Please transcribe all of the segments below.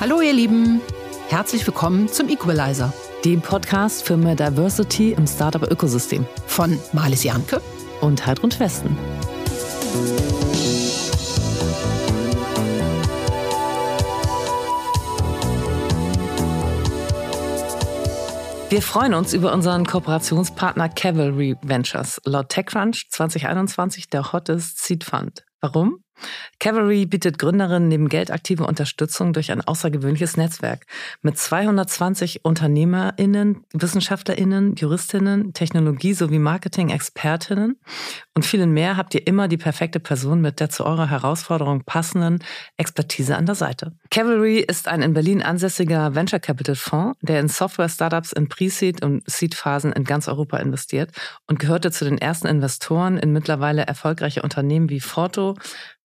Hallo ihr Lieben, herzlich willkommen zum Equalizer, dem Podcast für mehr Diversity im Startup-Ökosystem von Marlies Janke und Heidrun Westen. Wir freuen uns über unseren Kooperationspartner Cavalry Ventures. Laut TechCrunch 2021 der hottest Seed Fund. Warum? Cavalry bietet Gründerinnen neben geldaktive Unterstützung durch ein außergewöhnliches Netzwerk. Mit 220 UnternehmerInnen, WissenschaftlerInnen, JuristInnen, Technologie- sowie Marketing-ExpertInnen und vielen mehr habt ihr immer die perfekte Person mit der zu eurer Herausforderung passenden Expertise an der Seite. Cavalry ist ein in Berlin ansässiger Venture Capital Fonds, der in Software-Startups in Pre-Seed und Seed-Phasen in ganz Europa investiert und gehörte zu den ersten Investoren in mittlerweile erfolgreiche Unternehmen wie Forto,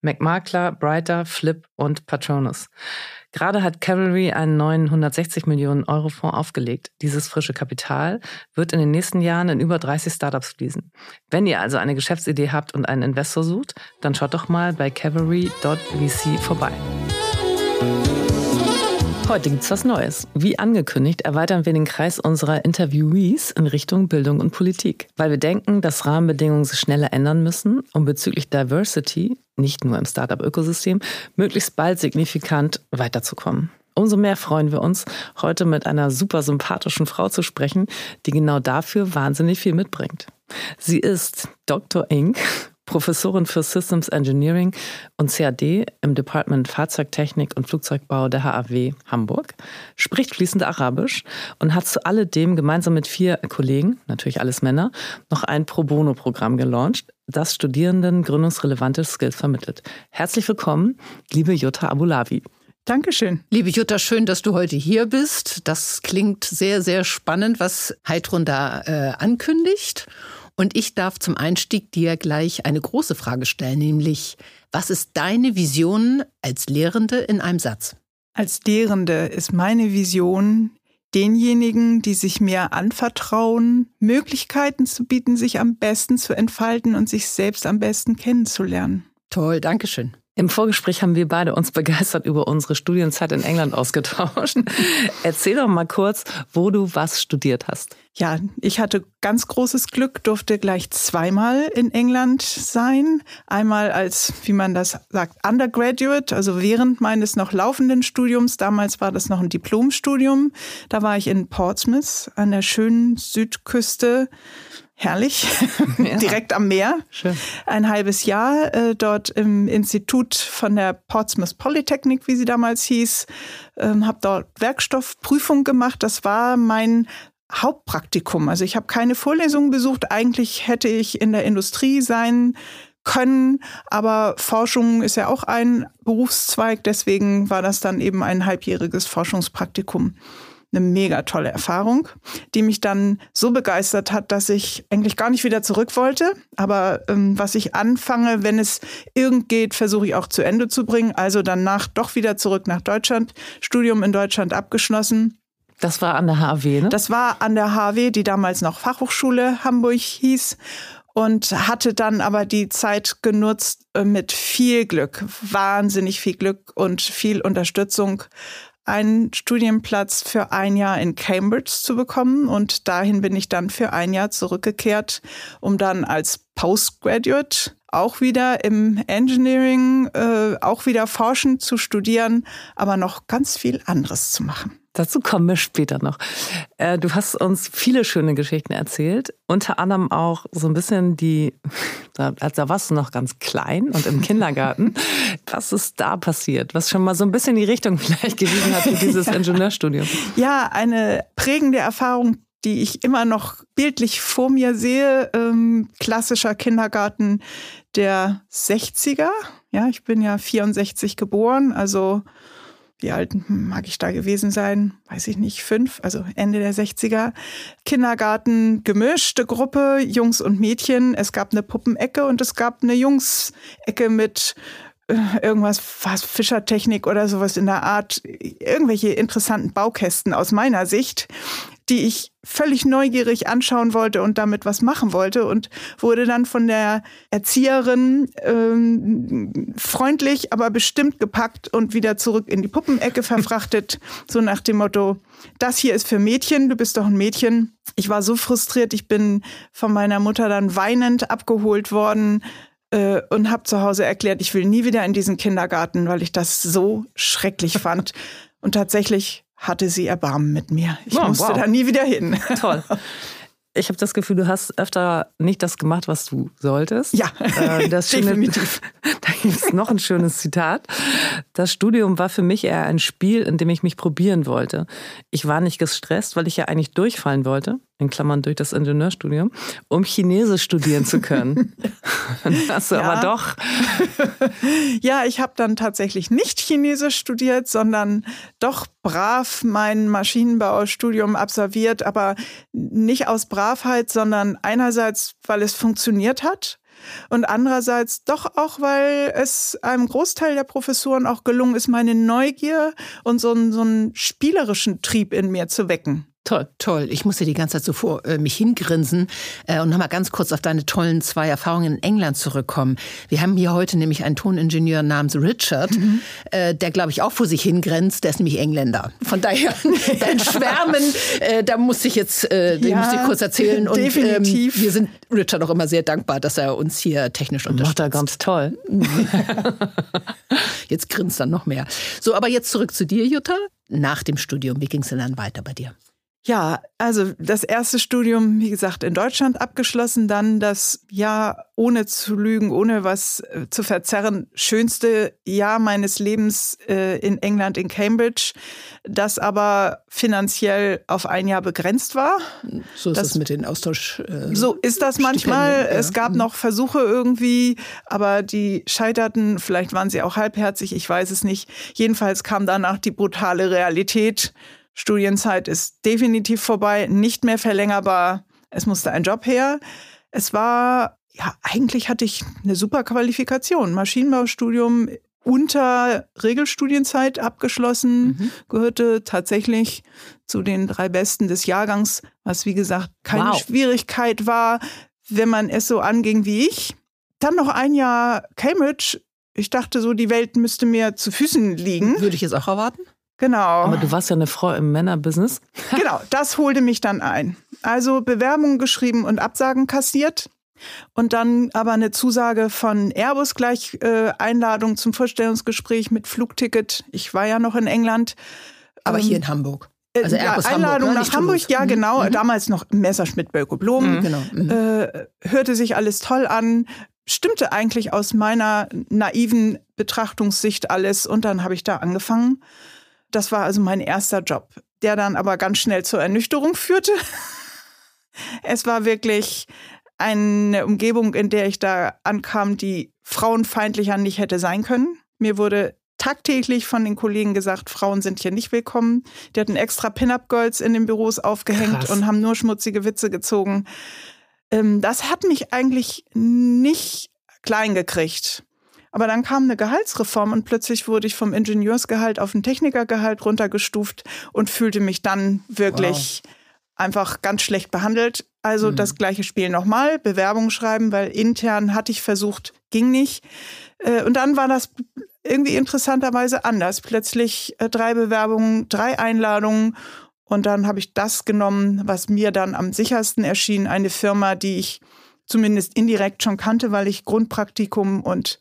McMakler, Brighter, Flip und Patronus. Gerade hat Cavalry einen neuen 160 Millionen Euro Fonds aufgelegt. Dieses frische Kapital wird in den nächsten Jahren in über 30 Startups fließen. Wenn ihr also eine Geschäftsidee habt und einen Investor sucht, dann schaut doch mal bei cavalry.vc vorbei. Heute gibt's was Neues. Wie angekündigt, erweitern wir den Kreis unserer Interviewees in Richtung Bildung und Politik, weil wir denken, dass Rahmenbedingungen sich schneller ändern müssen, um bezüglich Diversity, nicht nur im Startup-Ökosystem, möglichst bald signifikant weiterzukommen. Umso mehr freuen wir uns, heute mit einer super sympathischen Frau zu sprechen, die genau dafür wahnsinnig viel mitbringt. Sie ist Dr. Inc., Professorin für Systems Engineering und CAD im Department Fahrzeugtechnik und Flugzeugbau der HAW Hamburg, spricht fließend Arabisch und hat zu alledem gemeinsam mit vier Kollegen, natürlich alles Männer, noch ein Pro Bono-Programm gelauncht, das Studierenden gründungsrelevante Skills vermittelt. Herzlich willkommen, liebe Jutta Abulavi. Dankeschön. Liebe Jutta, schön, dass du heute hier bist. Das klingt sehr, sehr spannend, was Heidrun da äh, ankündigt. Und ich darf zum Einstieg dir gleich eine große Frage stellen, nämlich, was ist deine Vision als Lehrende in einem Satz? Als Lehrende ist meine Vision, denjenigen, die sich mehr anvertrauen, Möglichkeiten zu bieten, sich am besten zu entfalten und sich selbst am besten kennenzulernen. Toll, Dankeschön. Im Vorgespräch haben wir beide uns begeistert über unsere Studienzeit in England ausgetauscht. Erzähl doch mal kurz, wo du was studiert hast. Ja, ich hatte ganz großes Glück, durfte gleich zweimal in England sein. Einmal als, wie man das sagt, Undergraduate, also während meines noch laufenden Studiums. Damals war das noch ein Diplomstudium. Da war ich in Portsmouth an der schönen Südküste herrlich, ja. direkt am Meer. Schön. Ein halbes Jahr äh, dort im Institut von der Portsmouth Polytechnic, wie sie damals hieß, ähm, habe dort Werkstoffprüfung gemacht. Das war mein Hauptpraktikum. Also ich habe keine Vorlesungen besucht. Eigentlich hätte ich in der Industrie sein können, aber Forschung ist ja auch ein Berufszweig. Deswegen war das dann eben ein halbjähriges Forschungspraktikum eine mega tolle Erfahrung, die mich dann so begeistert hat, dass ich eigentlich gar nicht wieder zurück wollte. Aber ähm, was ich anfange, wenn es irgend geht, versuche ich auch zu Ende zu bringen. Also danach doch wieder zurück nach Deutschland, Studium in Deutschland abgeschlossen. Das war an der HW, ne? Das war an der HW, die damals noch Fachhochschule Hamburg hieß und hatte dann aber die Zeit genutzt äh, mit viel Glück, wahnsinnig viel Glück und viel Unterstützung einen Studienplatz für ein Jahr in Cambridge zu bekommen. Und dahin bin ich dann für ein Jahr zurückgekehrt, um dann als Postgraduate auch wieder im Engineering, äh, auch wieder forschen zu studieren, aber noch ganz viel anderes zu machen. Dazu kommen wir später noch. Äh, du hast uns viele schöne Geschichten erzählt, unter anderem auch so ein bisschen die, da, da warst du noch ganz klein und im Kindergarten. Was ist da passiert? Was schon mal so ein bisschen die Richtung vielleicht gewesen hat für dieses Ingenieurstudium? Ja, eine prägende Erfahrung, die ich immer noch bildlich vor mir sehe. Ähm, klassischer Kindergarten der 60er. Ja, ich bin ja 64 geboren, also wie alt mag ich da gewesen sein? Weiß ich nicht, fünf, also Ende der 60er. Kindergarten, gemischte Gruppe, Jungs und Mädchen. Es gab eine Puppenecke und es gab eine Jungsecke mit äh, irgendwas, was Fischertechnik oder sowas in der Art, irgendwelche interessanten Baukästen aus meiner Sicht, die ich völlig neugierig anschauen wollte und damit was machen wollte und wurde dann von der Erzieherin ähm, freundlich, aber bestimmt gepackt und wieder zurück in die Puppenecke verfrachtet, so nach dem Motto, das hier ist für Mädchen, du bist doch ein Mädchen. Ich war so frustriert, ich bin von meiner Mutter dann weinend abgeholt worden äh, und habe zu Hause erklärt, ich will nie wieder in diesen Kindergarten, weil ich das so schrecklich fand. Und tatsächlich hatte sie Erbarmen mit mir. Ich oh, musste wow. da nie wieder hin. Toll. Ich habe das Gefühl, du hast öfter nicht das gemacht, was du solltest. Ja, äh, das definitiv. da gibt es noch ein schönes Zitat. Das Studium war für mich eher ein Spiel, in dem ich mich probieren wollte. Ich war nicht gestresst, weil ich ja eigentlich durchfallen wollte in Klammern durch das Ingenieurstudium, um Chinesisch studieren zu können. hast du ja. aber doch. ja, ich habe dann tatsächlich nicht Chinesisch studiert, sondern doch brav mein Maschinenbaustudium absolviert, aber nicht aus Bravheit, sondern einerseits, weil es funktioniert hat. Und andererseits doch auch, weil es einem Großteil der Professoren auch gelungen ist, meine Neugier und so einen, so einen spielerischen Trieb in mir zu wecken. Toll, toll. Ich musste die ganze Zeit so vor äh, mich hingrinsen äh, und nochmal ganz kurz auf deine tollen zwei Erfahrungen in England zurückkommen. Wir haben hier heute nämlich einen Toningenieur namens Richard, mhm. äh, der glaube ich auch vor sich hingrenzt. Der ist nämlich Engländer. Von daher dein Schwärmen, äh, da muss ich jetzt, äh, ja, muss ich kurz erzählen. Und, definitiv. Ähm, wir sind Richard auch immer sehr dankbar, dass er uns hier technisch unterstützt. Macht er ganz toll. jetzt grinst er noch mehr. So, aber jetzt zurück zu dir, Jutta. Nach dem Studium, wie ging es denn dann weiter bei dir? Ja, also das erste Studium, wie gesagt, in Deutschland abgeschlossen, dann das Jahr ohne zu lügen, ohne was äh, zu verzerren, schönste Jahr meines Lebens äh, in England, in Cambridge, das aber finanziell auf ein Jahr begrenzt war. So ist das, das mit den Austausch. Äh, so ist das manchmal. Ja. Es gab mhm. noch Versuche irgendwie, aber die scheiterten. Vielleicht waren sie auch halbherzig, ich weiß es nicht. Jedenfalls kam danach die brutale Realität Studienzeit ist definitiv vorbei, nicht mehr verlängerbar. Es musste ein Job her. Es war, ja, eigentlich hatte ich eine super Qualifikation. Maschinenbaustudium unter Regelstudienzeit abgeschlossen, mhm. gehörte tatsächlich zu den drei Besten des Jahrgangs, was wie gesagt keine wow. Schwierigkeit war, wenn man es so anging wie ich. Dann noch ein Jahr Cambridge. Ich dachte so, die Welt müsste mir zu Füßen liegen. Würde ich jetzt auch erwarten? Genau. Aber du warst ja eine Frau im Männerbusiness. genau, das holte mich dann ein. Also Bewerbungen geschrieben und Absagen kassiert. Und dann aber eine Zusage von Airbus gleich äh, Einladung zum Vorstellungsgespräch mit Flugticket. Ich war ja noch in England. Aber ähm, hier in Hamburg. Äh, also Airbus Einladung Hamburg, ne? nach Hamburg, ja mhm. genau. Mhm. Damals noch Messerschmitt Bölko Blom. Mhm. Genau. Mhm. Äh, hörte sich alles toll an. Stimmte eigentlich aus meiner naiven Betrachtungssicht alles. Und dann habe ich da angefangen das war also mein erster Job, der dann aber ganz schnell zur Ernüchterung führte. es war wirklich eine Umgebung, in der ich da ankam, die frauenfeindlicher nicht hätte sein können. Mir wurde tagtäglich von den Kollegen gesagt, Frauen sind hier nicht willkommen. Die hatten extra Pin-Up-Girls in den Büros aufgehängt Krass. und haben nur schmutzige Witze gezogen. Ähm, das hat mich eigentlich nicht klein gekriegt. Aber dann kam eine Gehaltsreform und plötzlich wurde ich vom Ingenieursgehalt auf ein Technikergehalt runtergestuft und fühlte mich dann wirklich wow. einfach ganz schlecht behandelt. Also mhm. das gleiche Spiel nochmal, Bewerbung schreiben, weil intern hatte ich versucht, ging nicht. Äh, und dann war das irgendwie interessanterweise anders. Plötzlich äh, drei Bewerbungen, drei Einladungen. Und dann habe ich das genommen, was mir dann am sichersten erschien, eine Firma, die ich zumindest indirekt schon kannte, weil ich Grundpraktikum und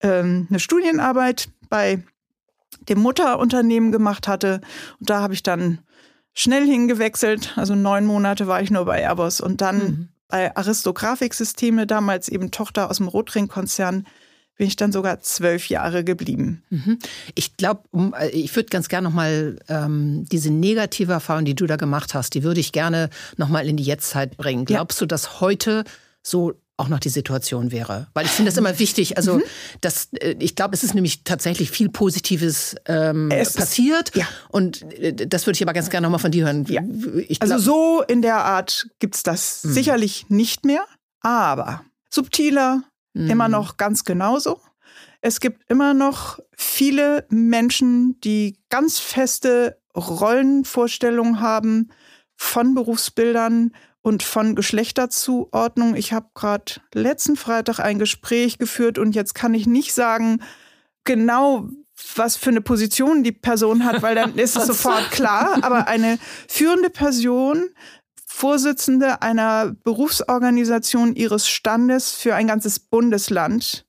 ähm, eine Studienarbeit bei dem Mutterunternehmen gemacht hatte. Und da habe ich dann schnell hingewechselt. Also neun Monate war ich nur bei Airbus und dann mhm. bei Aristografiksysteme, damals eben Tochter aus dem Rotring-Konzern, bin ich dann sogar zwölf Jahre geblieben. Mhm. Ich glaube, um, äh, ich würde ganz gerne nochmal ähm, diese negative Erfahrung, die du da gemacht hast, die würde ich gerne nochmal in die Jetztzeit bringen. Glaubst ja. du, dass heute so auch noch die Situation wäre. Weil ich finde das immer wichtig. Also, mhm. das, äh, ich glaube, es ist nämlich tatsächlich viel Positives ähm, passiert. Ist, ja. Und äh, das würde ich aber ganz gerne nochmal von dir hören. Ja. also so in der Art gibt's das mhm. sicherlich nicht mehr, aber subtiler mhm. immer noch ganz genauso. Es gibt immer noch viele Menschen, die ganz feste Rollenvorstellungen haben von Berufsbildern und von Geschlechterzuordnung. Ich habe gerade letzten Freitag ein Gespräch geführt und jetzt kann ich nicht sagen, genau was für eine Position die Person hat, weil dann ist es sofort klar. Aber eine führende Person, Vorsitzende einer Berufsorganisation ihres Standes für ein ganzes Bundesland,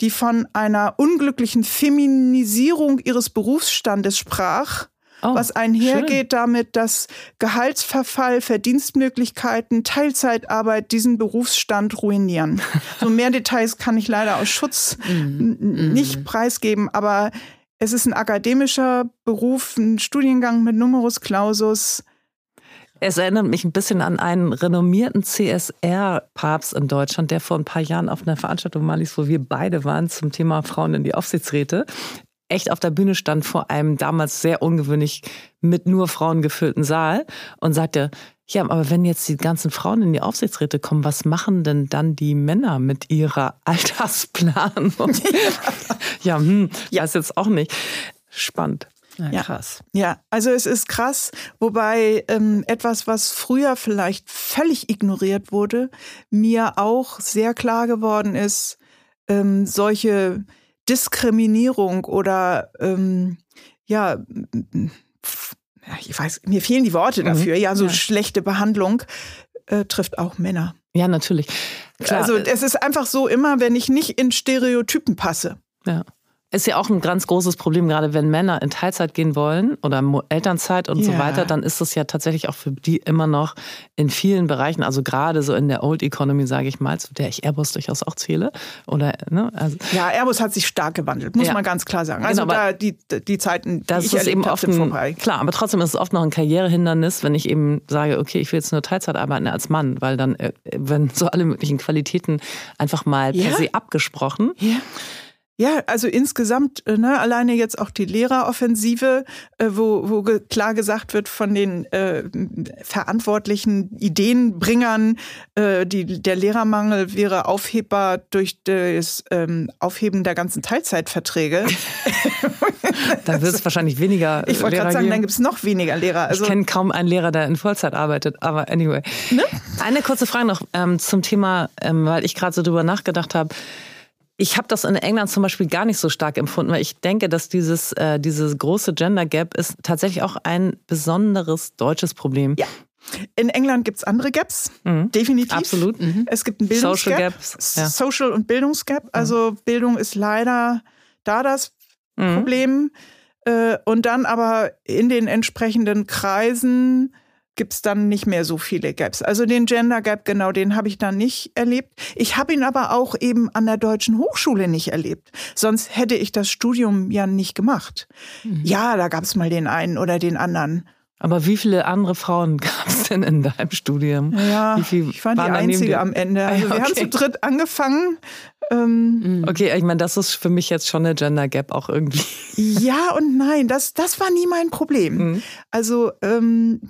die von einer unglücklichen Feminisierung ihres Berufsstandes sprach, Oh, was einhergeht schön. damit, dass Gehaltsverfall, Verdienstmöglichkeiten, Teilzeitarbeit diesen Berufsstand ruinieren. so mehr Details kann ich leider aus Schutz mm, nicht preisgeben, aber es ist ein akademischer Beruf, ein Studiengang mit Numerus Clausus. Es erinnert mich ein bisschen an einen renommierten CSR-Papst in Deutschland, der vor ein paar Jahren auf einer Veranstaltung mal ist, wo wir beide waren zum Thema Frauen in die Aufsichtsräte echt auf der Bühne stand vor einem damals sehr ungewöhnlich mit nur Frauen gefüllten Saal und sagte, ja, aber wenn jetzt die ganzen Frauen in die Aufsichtsräte kommen, was machen denn dann die Männer mit ihrer Altersplanung? ja, hm, ja. weiß jetzt auch nicht. Spannend. Ja, krass. Ja, also es ist krass, wobei ähm, etwas, was früher vielleicht völlig ignoriert wurde, mir auch sehr klar geworden ist, ähm, solche Diskriminierung oder ähm, ja, ich weiß, mir fehlen die Worte mhm. dafür, mhm. ja, so ja. schlechte Behandlung äh, trifft auch Männer. Ja, natürlich. Klar. Also es ist einfach so immer, wenn ich nicht in Stereotypen passe. Ja. Ist ja auch ein ganz großes Problem, gerade wenn Männer in Teilzeit gehen wollen oder Elternzeit und ja. so weiter, dann ist das ja tatsächlich auch für die immer noch in vielen Bereichen, also gerade so in der Old Economy, sage ich mal, zu der ich Airbus durchaus auch zähle. Oder, ne, also ja, Airbus hat sich stark gewandelt, muss ja. man ganz klar sagen. Also genau, da die, die Zeiten, das die ich ist eben oft ein, vorbei. Klar, aber trotzdem ist es oft noch ein Karrierehindernis, wenn ich eben sage, okay, ich will jetzt nur Teilzeit arbeiten als Mann, weil dann, äh, wenn so alle möglichen Qualitäten einfach mal per se abgesprochen. Ja. Ja, also insgesamt, äh, ne, alleine jetzt auch die Lehreroffensive, äh, wo, wo ge klar gesagt wird von den äh, verantwortlichen Ideenbringern, äh, die, der Lehrermangel wäre aufhebbar durch das ähm, Aufheben der ganzen Teilzeitverträge. dann wird es wahrscheinlich weniger. Ich wollte gerade sagen, geben. dann gibt es noch weniger Lehrer. Also ich kenne kaum einen Lehrer, der in Vollzeit arbeitet, aber anyway. Ne? Eine kurze Frage noch ähm, zum Thema, ähm, weil ich gerade so drüber nachgedacht habe. Ich habe das in England zum Beispiel gar nicht so stark empfunden, weil ich denke, dass dieses, äh, dieses große Gender Gap ist tatsächlich auch ein besonderes deutsches Problem. Ja. In England gibt es andere Gaps, mhm. definitiv. Absolut. Mhm. Es gibt ein Bildungsgap, Social, Gaps, ja. Social und Bildungsgap. Mhm. Also Bildung ist leider da das mhm. Problem. Äh, und dann aber in den entsprechenden Kreisen gibt es dann nicht mehr so viele Gaps. Also den Gender Gap, genau, den habe ich dann nicht erlebt. Ich habe ihn aber auch eben an der Deutschen Hochschule nicht erlebt. Sonst hätte ich das Studium ja nicht gemacht. Mhm. Ja, da gab es mal den einen oder den anderen. Aber wie viele andere Frauen gab es denn in deinem Studium? Ja, ich war die Einzige am Ende. Also okay. wir haben zu dritt angefangen. Ähm, mhm. okay, ich meine, das ist für mich jetzt schon eine Gender Gap auch irgendwie. Ja und nein, das, das war nie mein Problem. Mhm. Also ähm,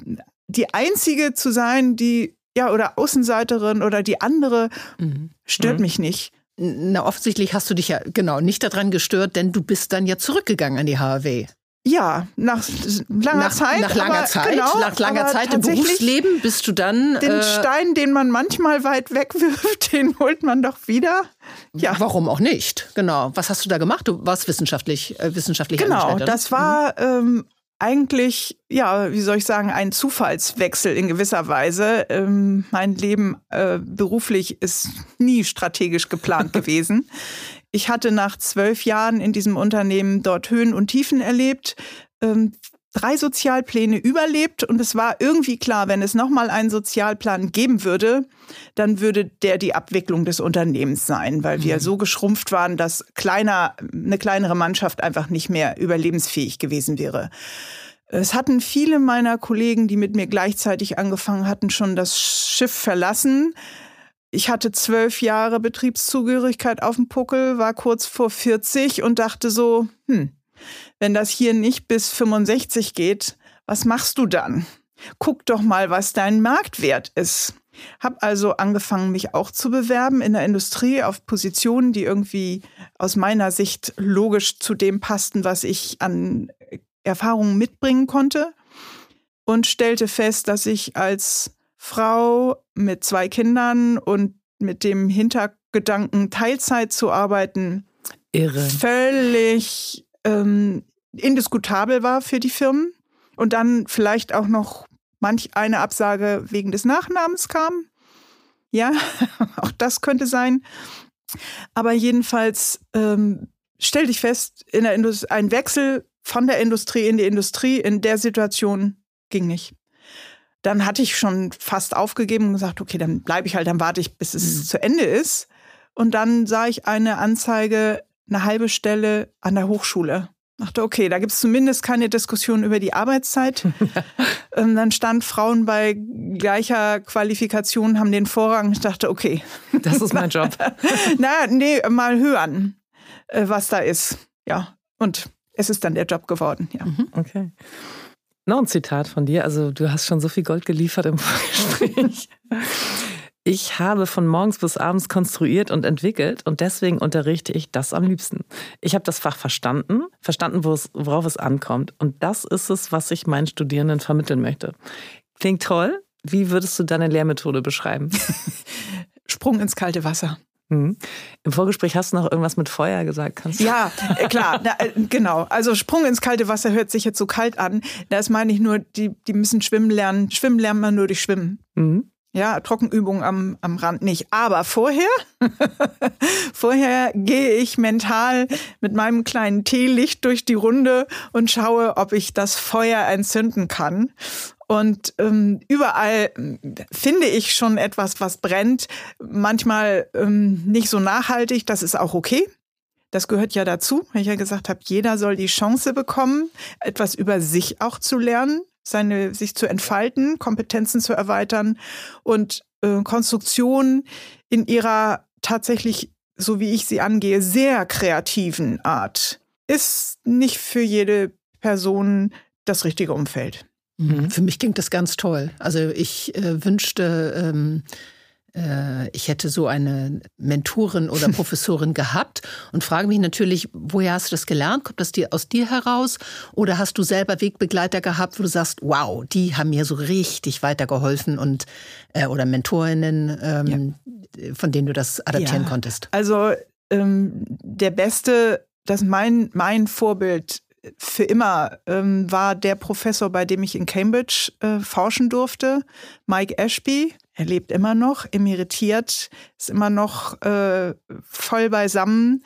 die einzige zu sein, die ja oder Außenseiterin oder die andere mhm. stört mhm. mich nicht. Na, offensichtlich hast du dich ja genau nicht daran gestört, denn du bist dann ja zurückgegangen an die HAW. Ja, nach langer nach, Zeit. Nach langer Zeit, genau, nach langer Zeit im Berufsleben bist du dann. Den äh, Stein, den man manchmal weit wegwirft, den holt man doch wieder. Ja. Warum auch nicht? Genau. Was hast du da gemacht? Du warst wissenschaftlich, äh, wissenschaftlich Genau, das war mhm. ähm, eigentlich, ja, wie soll ich sagen, ein Zufallswechsel in gewisser Weise. Ähm, mein Leben äh, beruflich ist nie strategisch geplant gewesen. Ich hatte nach zwölf Jahren in diesem Unternehmen dort Höhen und Tiefen erlebt. Ähm, drei Sozialpläne überlebt und es war irgendwie klar, wenn es nochmal einen Sozialplan geben würde, dann würde der die Abwicklung des Unternehmens sein, weil wir mhm. so geschrumpft waren, dass kleiner, eine kleinere Mannschaft einfach nicht mehr überlebensfähig gewesen wäre. Es hatten viele meiner Kollegen, die mit mir gleichzeitig angefangen hatten, schon das Schiff verlassen. Ich hatte zwölf Jahre Betriebszugehörigkeit auf dem Puckel, war kurz vor 40 und dachte so, hm, wenn das hier nicht bis 65 geht, was machst du dann? Guck doch mal, was dein Marktwert ist. Hab also angefangen, mich auch zu bewerben in der Industrie auf Positionen, die irgendwie aus meiner Sicht logisch zu dem passten, was ich an Erfahrungen mitbringen konnte. und stellte fest, dass ich als Frau mit zwei Kindern und mit dem Hintergedanken, Teilzeit zu arbeiten, Irre. völlig ähm, indiskutabel war für die Firmen. Und dann vielleicht auch noch manch eine Absage wegen des Nachnamens kam. Ja, auch das könnte sein. Aber jedenfalls ähm, stellte ich fest, in der Indust ein Wechsel von der Industrie in die Industrie in der Situation ging nicht. Dann hatte ich schon fast aufgegeben und gesagt, okay, dann bleibe ich halt, dann warte ich, bis es mhm. zu Ende ist. Und dann sah ich eine Anzeige, eine halbe Stelle an der Hochschule. Dachte, okay, da gibt es zumindest keine Diskussion über die Arbeitszeit. ähm, dann stand Frauen bei gleicher Qualifikation haben den Vorrang. Ich dachte, okay. Das ist mein Job. naja, nee, mal hören, äh, was da ist. Ja. Und es ist dann der Job geworden, ja. Mhm. Okay. Noch ein Zitat von dir. Also, du hast schon so viel Gold geliefert im Vorgespräch. Ich habe von morgens bis abends konstruiert und entwickelt und deswegen unterrichte ich das am liebsten. Ich habe das Fach verstanden, verstanden, worauf es ankommt. Und das ist es, was ich meinen Studierenden vermitteln möchte. Klingt toll. Wie würdest du deine Lehrmethode beschreiben? Sprung ins kalte Wasser. Mhm. Im Vorgespräch hast du noch irgendwas mit Feuer gesagt. Kannst du? Ja, äh, klar, na, äh, genau. Also Sprung ins kalte Wasser hört sich jetzt so kalt an. Das meine ich nur, die, die müssen schwimmen lernen. Schwimmen lernt man nur durch Schwimmen. Mhm. Ja, Trockenübungen am, am Rand nicht. Aber vorher, vorher gehe ich mental mit meinem kleinen Teelicht durch die Runde und schaue, ob ich das Feuer entzünden kann. Und ähm, überall ähm, finde ich schon etwas, was brennt. Manchmal ähm, nicht so nachhaltig, das ist auch okay. Das gehört ja dazu, weil ich ja gesagt habe, jeder soll die Chance bekommen, etwas über sich auch zu lernen seine, sich zu entfalten, Kompetenzen zu erweitern und äh, Konstruktion in ihrer tatsächlich, so wie ich sie angehe, sehr kreativen Art ist nicht für jede Person das richtige Umfeld. Mhm. Für mich klingt das ganz toll. Also ich äh, wünschte, ähm, äh, ich hätte so eine Mentorin oder Professorin gehabt und frage mich natürlich, woher hast du das gelernt? Kommt das dir aus dir heraus? Oder hast du selber Wegbegleiter gehabt, wo du sagst, wow, die haben mir so richtig weitergeholfen und äh, oder Mentorinnen, ähm, ja. von denen du das adaptieren ja. konntest? Also ähm, der beste, das mein, mein Vorbild für immer ähm, war der Professor, bei dem ich in Cambridge äh, forschen durfte, Mike Ashby. Er lebt immer noch, emeritiert, ist immer noch äh, voll beisammen.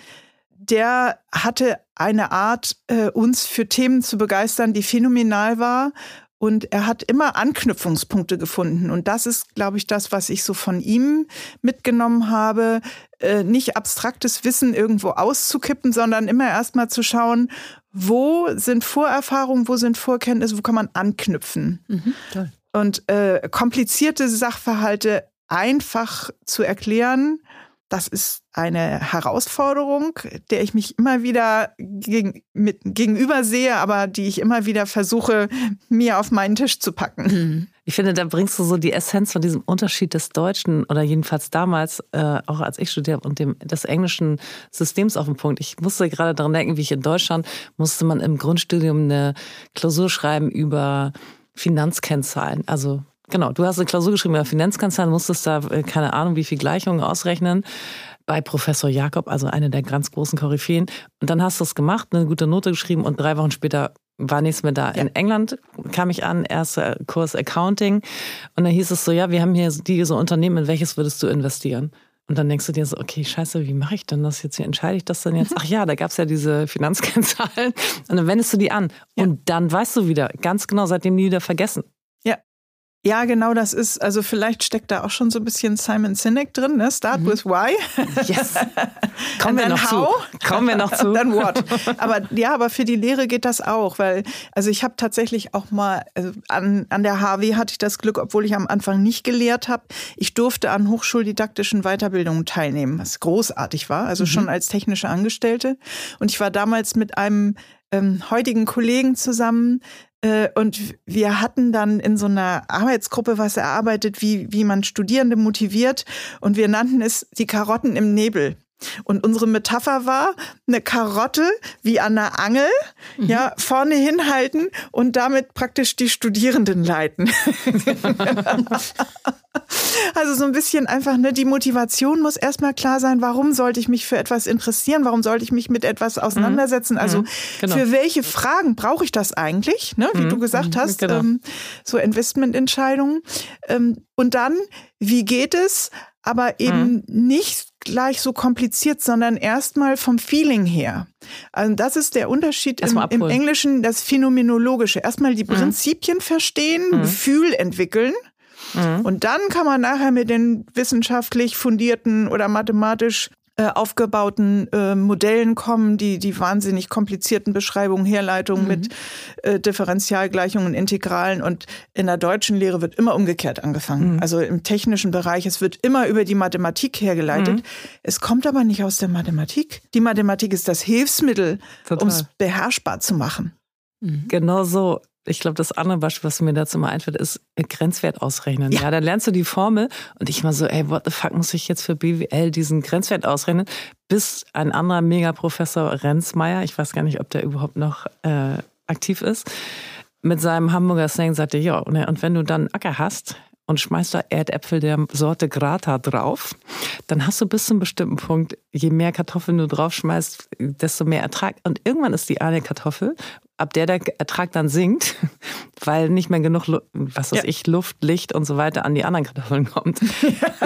Der hatte eine Art, äh, uns für Themen zu begeistern, die phänomenal war. Und er hat immer Anknüpfungspunkte gefunden. Und das ist, glaube ich, das, was ich so von ihm mitgenommen habe. Äh, nicht abstraktes Wissen irgendwo auszukippen, sondern immer erstmal zu schauen, wo sind Vorerfahrungen, wo sind Vorkenntnisse, wo kann man anknüpfen. Mhm, toll und äh, komplizierte Sachverhalte einfach zu erklären, das ist eine Herausforderung, der ich mich immer wieder gegen, mit, gegenüber sehe, aber die ich immer wieder versuche, mir auf meinen Tisch zu packen. Mhm. Ich finde, da bringst du so die Essenz von diesem Unterschied des Deutschen oder jedenfalls damals, äh, auch als ich studiert habe, und dem, des englischen Systems auf den Punkt. Ich musste gerade daran denken, wie ich in Deutschland musste man im Grundstudium eine Klausur schreiben über Finanzkennzahlen. Also genau, du hast eine Klausur geschrieben über Finanzkennzahlen, musstest da äh, keine Ahnung, wie viel Gleichungen ausrechnen bei Professor Jakob, also einer der ganz großen Koryphäen. Und dann hast du es gemacht, eine gute Note geschrieben und drei Wochen später war nichts mehr da. Ja. In England kam ich an, erster Kurs Accounting. Und dann hieß es so, ja, wir haben hier diese Unternehmen, in welches würdest du investieren? Und dann denkst du dir so, okay, scheiße, wie mache ich denn das jetzt? Wie entscheide ich das denn jetzt? Ach ja, da gab es ja diese Finanzkennzahlen. Und dann wendest du die an. Ja. Und dann weißt du wieder, ganz genau, seitdem die wieder vergessen. Ja, genau das ist, also vielleicht steckt da auch schon so ein bisschen Simon Sinek drin, ne? Start mhm. with why. Yes. Kommen wir noch how? zu. Kommen wir noch zu. Dann what. Aber ja, aber für die Lehre geht das auch, weil, also ich habe tatsächlich auch mal, also an, an der HW hatte ich das Glück, obwohl ich am Anfang nicht gelehrt habe, ich durfte an hochschuldidaktischen Weiterbildungen teilnehmen, was großartig war, also mhm. schon als technische Angestellte. Und ich war damals mit einem ähm, heutigen Kollegen zusammen, und wir hatten dann in so einer Arbeitsgruppe was erarbeitet, wie, wie man Studierende motiviert. Und wir nannten es die Karotten im Nebel. Und unsere Metapher war eine Karotte wie an einer Angel mhm. ja, vorne hinhalten und damit praktisch die Studierenden leiten. also so ein bisschen einfach, ne, die Motivation muss erstmal klar sein, warum sollte ich mich für etwas interessieren, warum sollte ich mich mit etwas auseinandersetzen, also mhm. genau. für welche Fragen brauche ich das eigentlich, ne, wie mhm. du gesagt mhm. hast, genau. ähm, so Investmententscheidungen. Ähm, und dann, wie geht es, aber eben mhm. nicht gleich so kompliziert, sondern erstmal vom Feeling her. Also das ist der Unterschied im, im, Englischen, das Phänomenologische. Erstmal die mhm. Prinzipien mhm. verstehen, mhm. Gefühl entwickeln. Mhm. Und dann kann man nachher mit den wissenschaftlich fundierten oder mathematisch äh, aufgebauten äh, Modellen kommen, die die wahnsinnig komplizierten Beschreibungen, Herleitungen mhm. mit äh, Differentialgleichungen, Integralen und in der deutschen Lehre wird immer umgekehrt angefangen. Mhm. Also im technischen Bereich, es wird immer über die Mathematik hergeleitet. Mhm. Es kommt aber nicht aus der Mathematik. Die Mathematik ist das Hilfsmittel, um es beherrschbar zu machen. Mhm. Genau so ich glaube, das andere Beispiel, was mir dazu mal einfällt, ist Grenzwert ausrechnen. Ja. ja, dann lernst du die Formel und ich mal so, ey, what the fuck muss ich jetzt für BWL diesen Grenzwert ausrechnen? Bis ein anderer Megaprofessor Renzmeier, ich weiß gar nicht, ob der überhaupt noch äh, aktiv ist, mit seinem Hamburger Slang sagte, ja, und wenn du dann Acker hast, und schmeißt da Erdäpfel der Sorte Grata drauf, dann hast du bis zu einem bestimmten Punkt, je mehr Kartoffeln du draufschmeißt, desto mehr Ertrag. Und irgendwann ist die eine Kartoffel ab der der Ertrag dann sinkt, weil nicht mehr genug, was weiß ja. ich, Luft, Licht und so weiter an die anderen Kartoffeln kommt.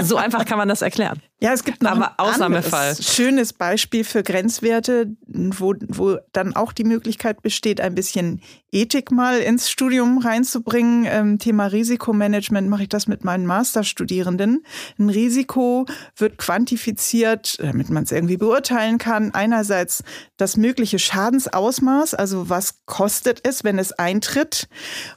so einfach kann man das erklären. Ja, es gibt noch Aber ein Ausnahmefall. schönes Beispiel für Grenzwerte, wo, wo dann auch die Möglichkeit besteht, ein bisschen Ethik mal ins Studium reinzubringen. Ähm, Thema Risikomanagement mache ich das mit meinen Masterstudierenden. Ein Risiko wird quantifiziert, damit man es irgendwie beurteilen kann. Einerseits das mögliche Schadensausmaß, also was kostet es, wenn es eintritt,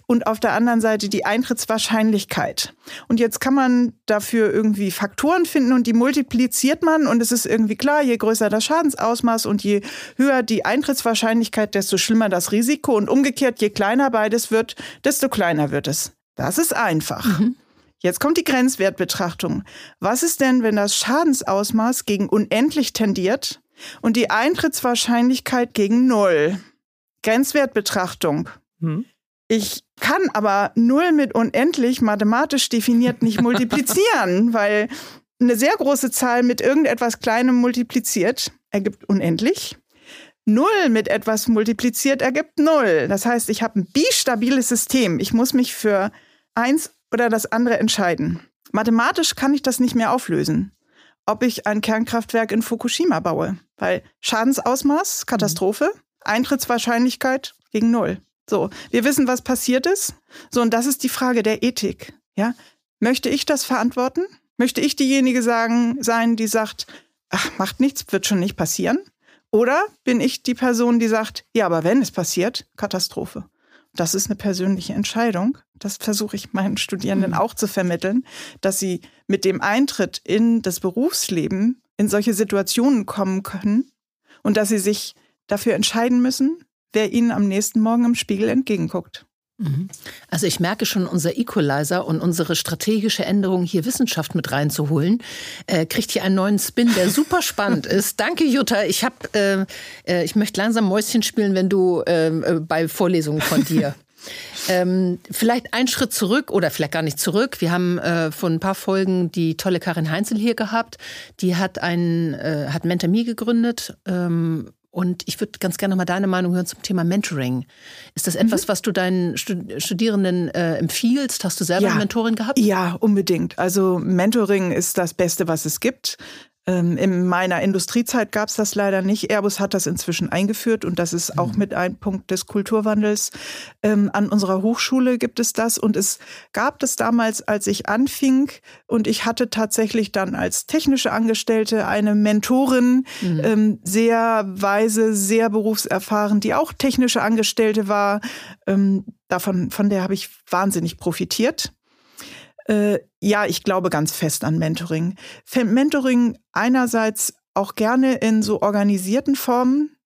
und auf der anderen Seite die Eintrittswahrscheinlichkeit. Und jetzt kann man dafür irgendwie Faktoren finden und die multipliziert man und es ist irgendwie klar, je größer das Schadensausmaß und je höher die Eintrittswahrscheinlichkeit, desto schlimmer das Risiko und umgekehrt, je kleiner beides wird, desto kleiner wird es. Das ist einfach. Mhm. Jetzt kommt die Grenzwertbetrachtung. Was ist denn, wenn das Schadensausmaß gegen unendlich tendiert und die Eintrittswahrscheinlichkeit gegen Null? Grenzwertbetrachtung. Mhm. Ich kann aber Null mit unendlich mathematisch definiert nicht multiplizieren, weil eine sehr große Zahl mit irgendetwas Kleinem multipliziert ergibt unendlich. Null mit etwas multipliziert ergibt Null. Das heißt, ich habe ein bistabiles System. Ich muss mich für eins oder das andere entscheiden. Mathematisch kann ich das nicht mehr auflösen, ob ich ein Kernkraftwerk in Fukushima baue, weil Schadensausmaß, Katastrophe, Eintrittswahrscheinlichkeit gegen Null. So, wir wissen, was passiert ist. So, und das ist die Frage der Ethik. Ja, möchte ich das verantworten? Möchte ich diejenige sagen, sein, die sagt, ach, macht nichts, wird schon nicht passieren? Oder bin ich die Person, die sagt, ja, aber wenn es passiert, Katastrophe. Das ist eine persönliche Entscheidung. Das versuche ich meinen Studierenden mhm. auch zu vermitteln, dass sie mit dem Eintritt in das Berufsleben in solche Situationen kommen können und dass sie sich dafür entscheiden müssen, wer ihnen am nächsten Morgen im Spiegel entgegenguckt. Mhm. Also ich merke schon, unser Equalizer und unsere strategische Änderung, hier Wissenschaft mit reinzuholen, äh, kriegt hier einen neuen Spin, der super spannend ist. Danke, Jutta. Ich hab, äh, äh, ich möchte langsam Mäuschen spielen, wenn du ähm, äh, bei Vorlesungen von dir. Ähm, vielleicht einen Schritt zurück oder vielleicht gar nicht zurück. Wir haben äh, vor ein paar Folgen die tolle Karin Heinzel hier gehabt. Die hat ein, äh, hat Mentor.me gegründet ähm, und ich würde ganz gerne mal deine Meinung hören zum Thema Mentoring. Ist das etwas, mhm. was du deinen Studierenden äh, empfiehlst? Hast du selber ja. eine Mentorin gehabt? Ja, unbedingt. Also Mentoring ist das Beste, was es gibt. Ähm, in meiner Industriezeit gab es das leider nicht. Airbus hat das inzwischen eingeführt und das ist auch mhm. mit ein Punkt des Kulturwandels. Ähm, an unserer Hochschule gibt es das und es gab das damals, als ich anfing und ich hatte tatsächlich dann als technische Angestellte eine Mentorin, mhm. ähm, sehr weise, sehr berufserfahren, die auch technische Angestellte war. Davon, von der habe ich wahnsinnig profitiert. Äh, ja, ich glaube ganz fest an Mentoring. Mentoring einerseits auch gerne in so organisierten Formen,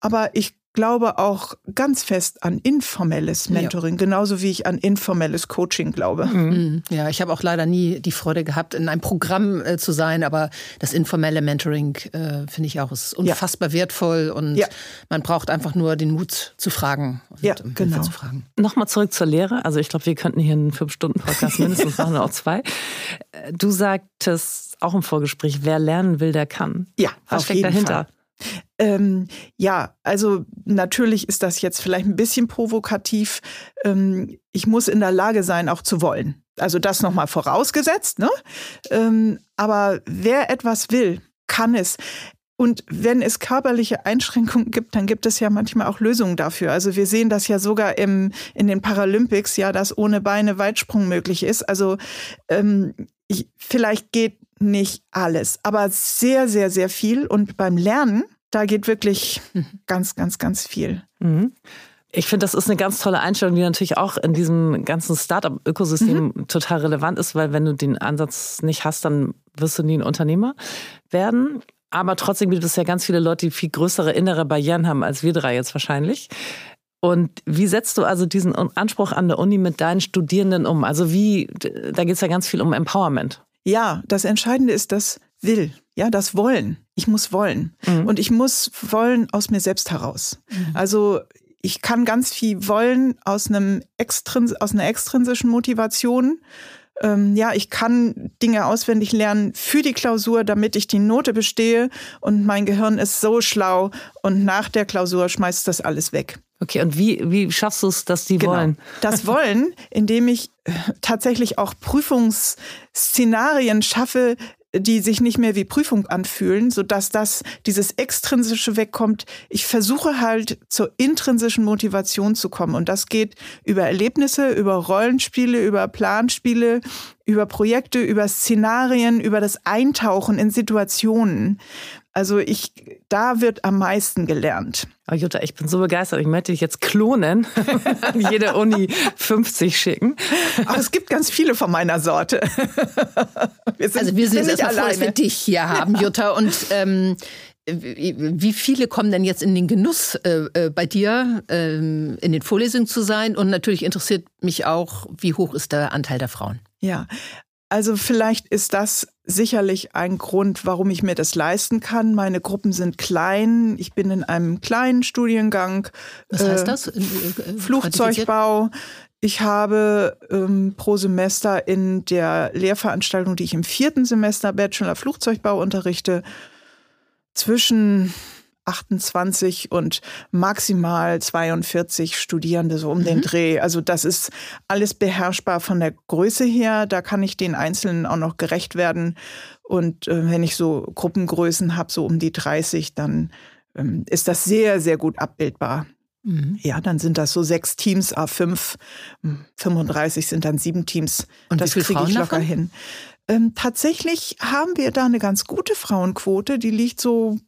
aber ich glaube auch ganz fest an informelles Mentoring, ja. genauso wie ich an informelles Coaching glaube. Mhm. Ja, ich habe auch leider nie die Freude gehabt, in einem Programm äh, zu sein, aber das informelle Mentoring äh, finde ich auch ist unfassbar ja. wertvoll und ja. man braucht einfach nur den Mut zu fragen. Und, ja, um genau. Zu fragen. Nochmal zurück zur Lehre. Also ich glaube, wir könnten hier einen Fünf-Stunden-Podcast mindestens machen, auch zwei. Äh, du sagtest auch im Vorgespräch, wer lernen will, der kann. Ja, was steckt dahinter? Fall. Ähm, ja, also natürlich ist das jetzt vielleicht ein bisschen provokativ. Ähm, ich muss in der Lage sein, auch zu wollen. Also das nochmal vorausgesetzt. Ne? Ähm, aber wer etwas will, kann es. Und wenn es körperliche Einschränkungen gibt, dann gibt es ja manchmal auch Lösungen dafür. Also wir sehen das ja sogar im, in den Paralympics, ja, dass ohne Beine Weitsprung möglich ist. Also ähm, ich, vielleicht geht nicht alles, aber sehr, sehr, sehr viel. Und beim Lernen, da geht wirklich mhm. ganz, ganz, ganz viel. Mhm. Ich finde, das ist eine ganz tolle Einstellung, die natürlich auch in diesem ganzen Startup-Ökosystem mhm. total relevant ist, weil wenn du den Ansatz nicht hast, dann wirst du nie ein Unternehmer werden. Aber trotzdem gibt es ja ganz viele Leute, die viel größere innere Barrieren haben als wir drei jetzt wahrscheinlich. Und wie setzt du also diesen Anspruch an der Uni mit deinen Studierenden um? Also wie, da geht es ja ganz viel um Empowerment. Ja, das Entscheidende ist das Will, ja, das Wollen. Ich muss wollen. Mhm. Und ich muss wollen aus mir selbst heraus. Mhm. Also ich kann ganz viel wollen aus einem Extrins aus einer extrinsischen Motivation. Ähm, ja, ich kann Dinge auswendig lernen für die Klausur, damit ich die Note bestehe und mein Gehirn ist so schlau und nach der Klausur schmeißt das alles weg. Okay, und wie, wie schaffst du es, dass die genau. wollen? Das Wollen, indem ich äh, tatsächlich auch Prüfungsszenarien schaffe, die sich nicht mehr wie Prüfung anfühlen, so dass das dieses extrinsische wegkommt. Ich versuche halt zur intrinsischen Motivation zu kommen und das geht über Erlebnisse, über Rollenspiele, über Planspiele, über Projekte, über Szenarien, über das Eintauchen in Situationen. Also ich, da wird am meisten gelernt. Oh, Jutta, ich bin so begeistert. Ich möchte dich jetzt klonen, an jede Uni 50 schicken. Aber es gibt ganz viele von meiner Sorte. Wir sind, also wir sind erstmal froh, dass wir dich hier haben, Jutta. Und ähm, wie viele kommen denn jetzt in den Genuss, äh, äh, bei dir ähm, in den Vorlesungen zu sein? Und natürlich interessiert mich auch, wie hoch ist der Anteil der Frauen? Ja, also vielleicht ist das sicherlich ein Grund, warum ich mir das leisten kann. Meine Gruppen sind klein. Ich bin in einem kleinen Studiengang. Was heißt das? Äh, Flugzeugbau. Ich habe ähm, pro Semester in der Lehrveranstaltung, die ich im vierten Semester Bachelor Flugzeugbau unterrichte, zwischen 28 und maximal 42 Studierende so um mhm. den Dreh. Also das ist alles beherrschbar von der Größe her. Da kann ich den Einzelnen auch noch gerecht werden. Und äh, wenn ich so Gruppengrößen habe, so um die 30, dann ähm, ist das sehr, sehr gut abbildbar. Mhm. Ja, dann sind das so sechs Teams, A5, 35 hm, sind dann sieben Teams. Und das kriege ich locker davon? hin. Ähm, tatsächlich haben wir da eine ganz gute Frauenquote, die liegt so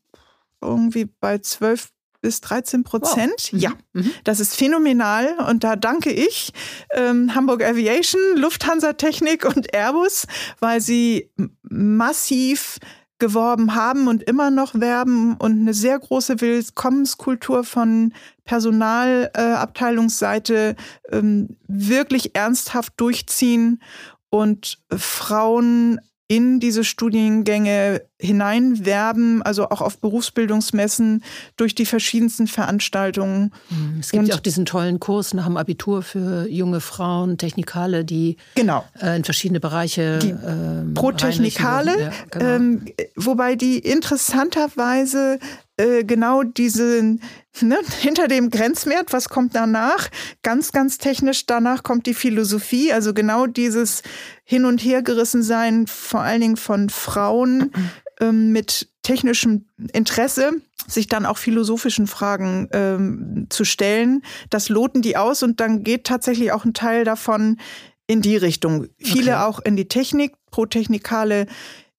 irgendwie bei 12 bis 13 Prozent. Wow. Mhm. Ja, mhm. das ist phänomenal und da danke ich ähm, Hamburg Aviation, Lufthansa Technik und Airbus, weil sie massiv geworben haben und immer noch werben und eine sehr große Willkommenskultur von Personalabteilungsseite äh, ähm, wirklich ernsthaft durchziehen und Frauen in diese Studiengänge hineinwerben, also auch auf Berufsbildungsmessen durch die verschiedensten Veranstaltungen. Mhm. Es gibt ja auch diesen tollen Kurs nach dem Abitur für junge Frauen, Technikale, die genau. äh, in verschiedene Bereiche die ähm, Pro Technikale, ja, genau. ähm, wobei die interessanterweise äh, genau diesen ne, hinter dem Grenzwert, was kommt danach? Ganz, ganz technisch, danach kommt die Philosophie, also genau dieses Hin- und Hergerissen sein, vor allen Dingen von Frauen ähm, mit technischem Interesse, sich dann auch philosophischen Fragen ähm, zu stellen. Das loten die aus und dann geht tatsächlich auch ein Teil davon in die Richtung. Viele okay. auch in die Technik, pro Technikale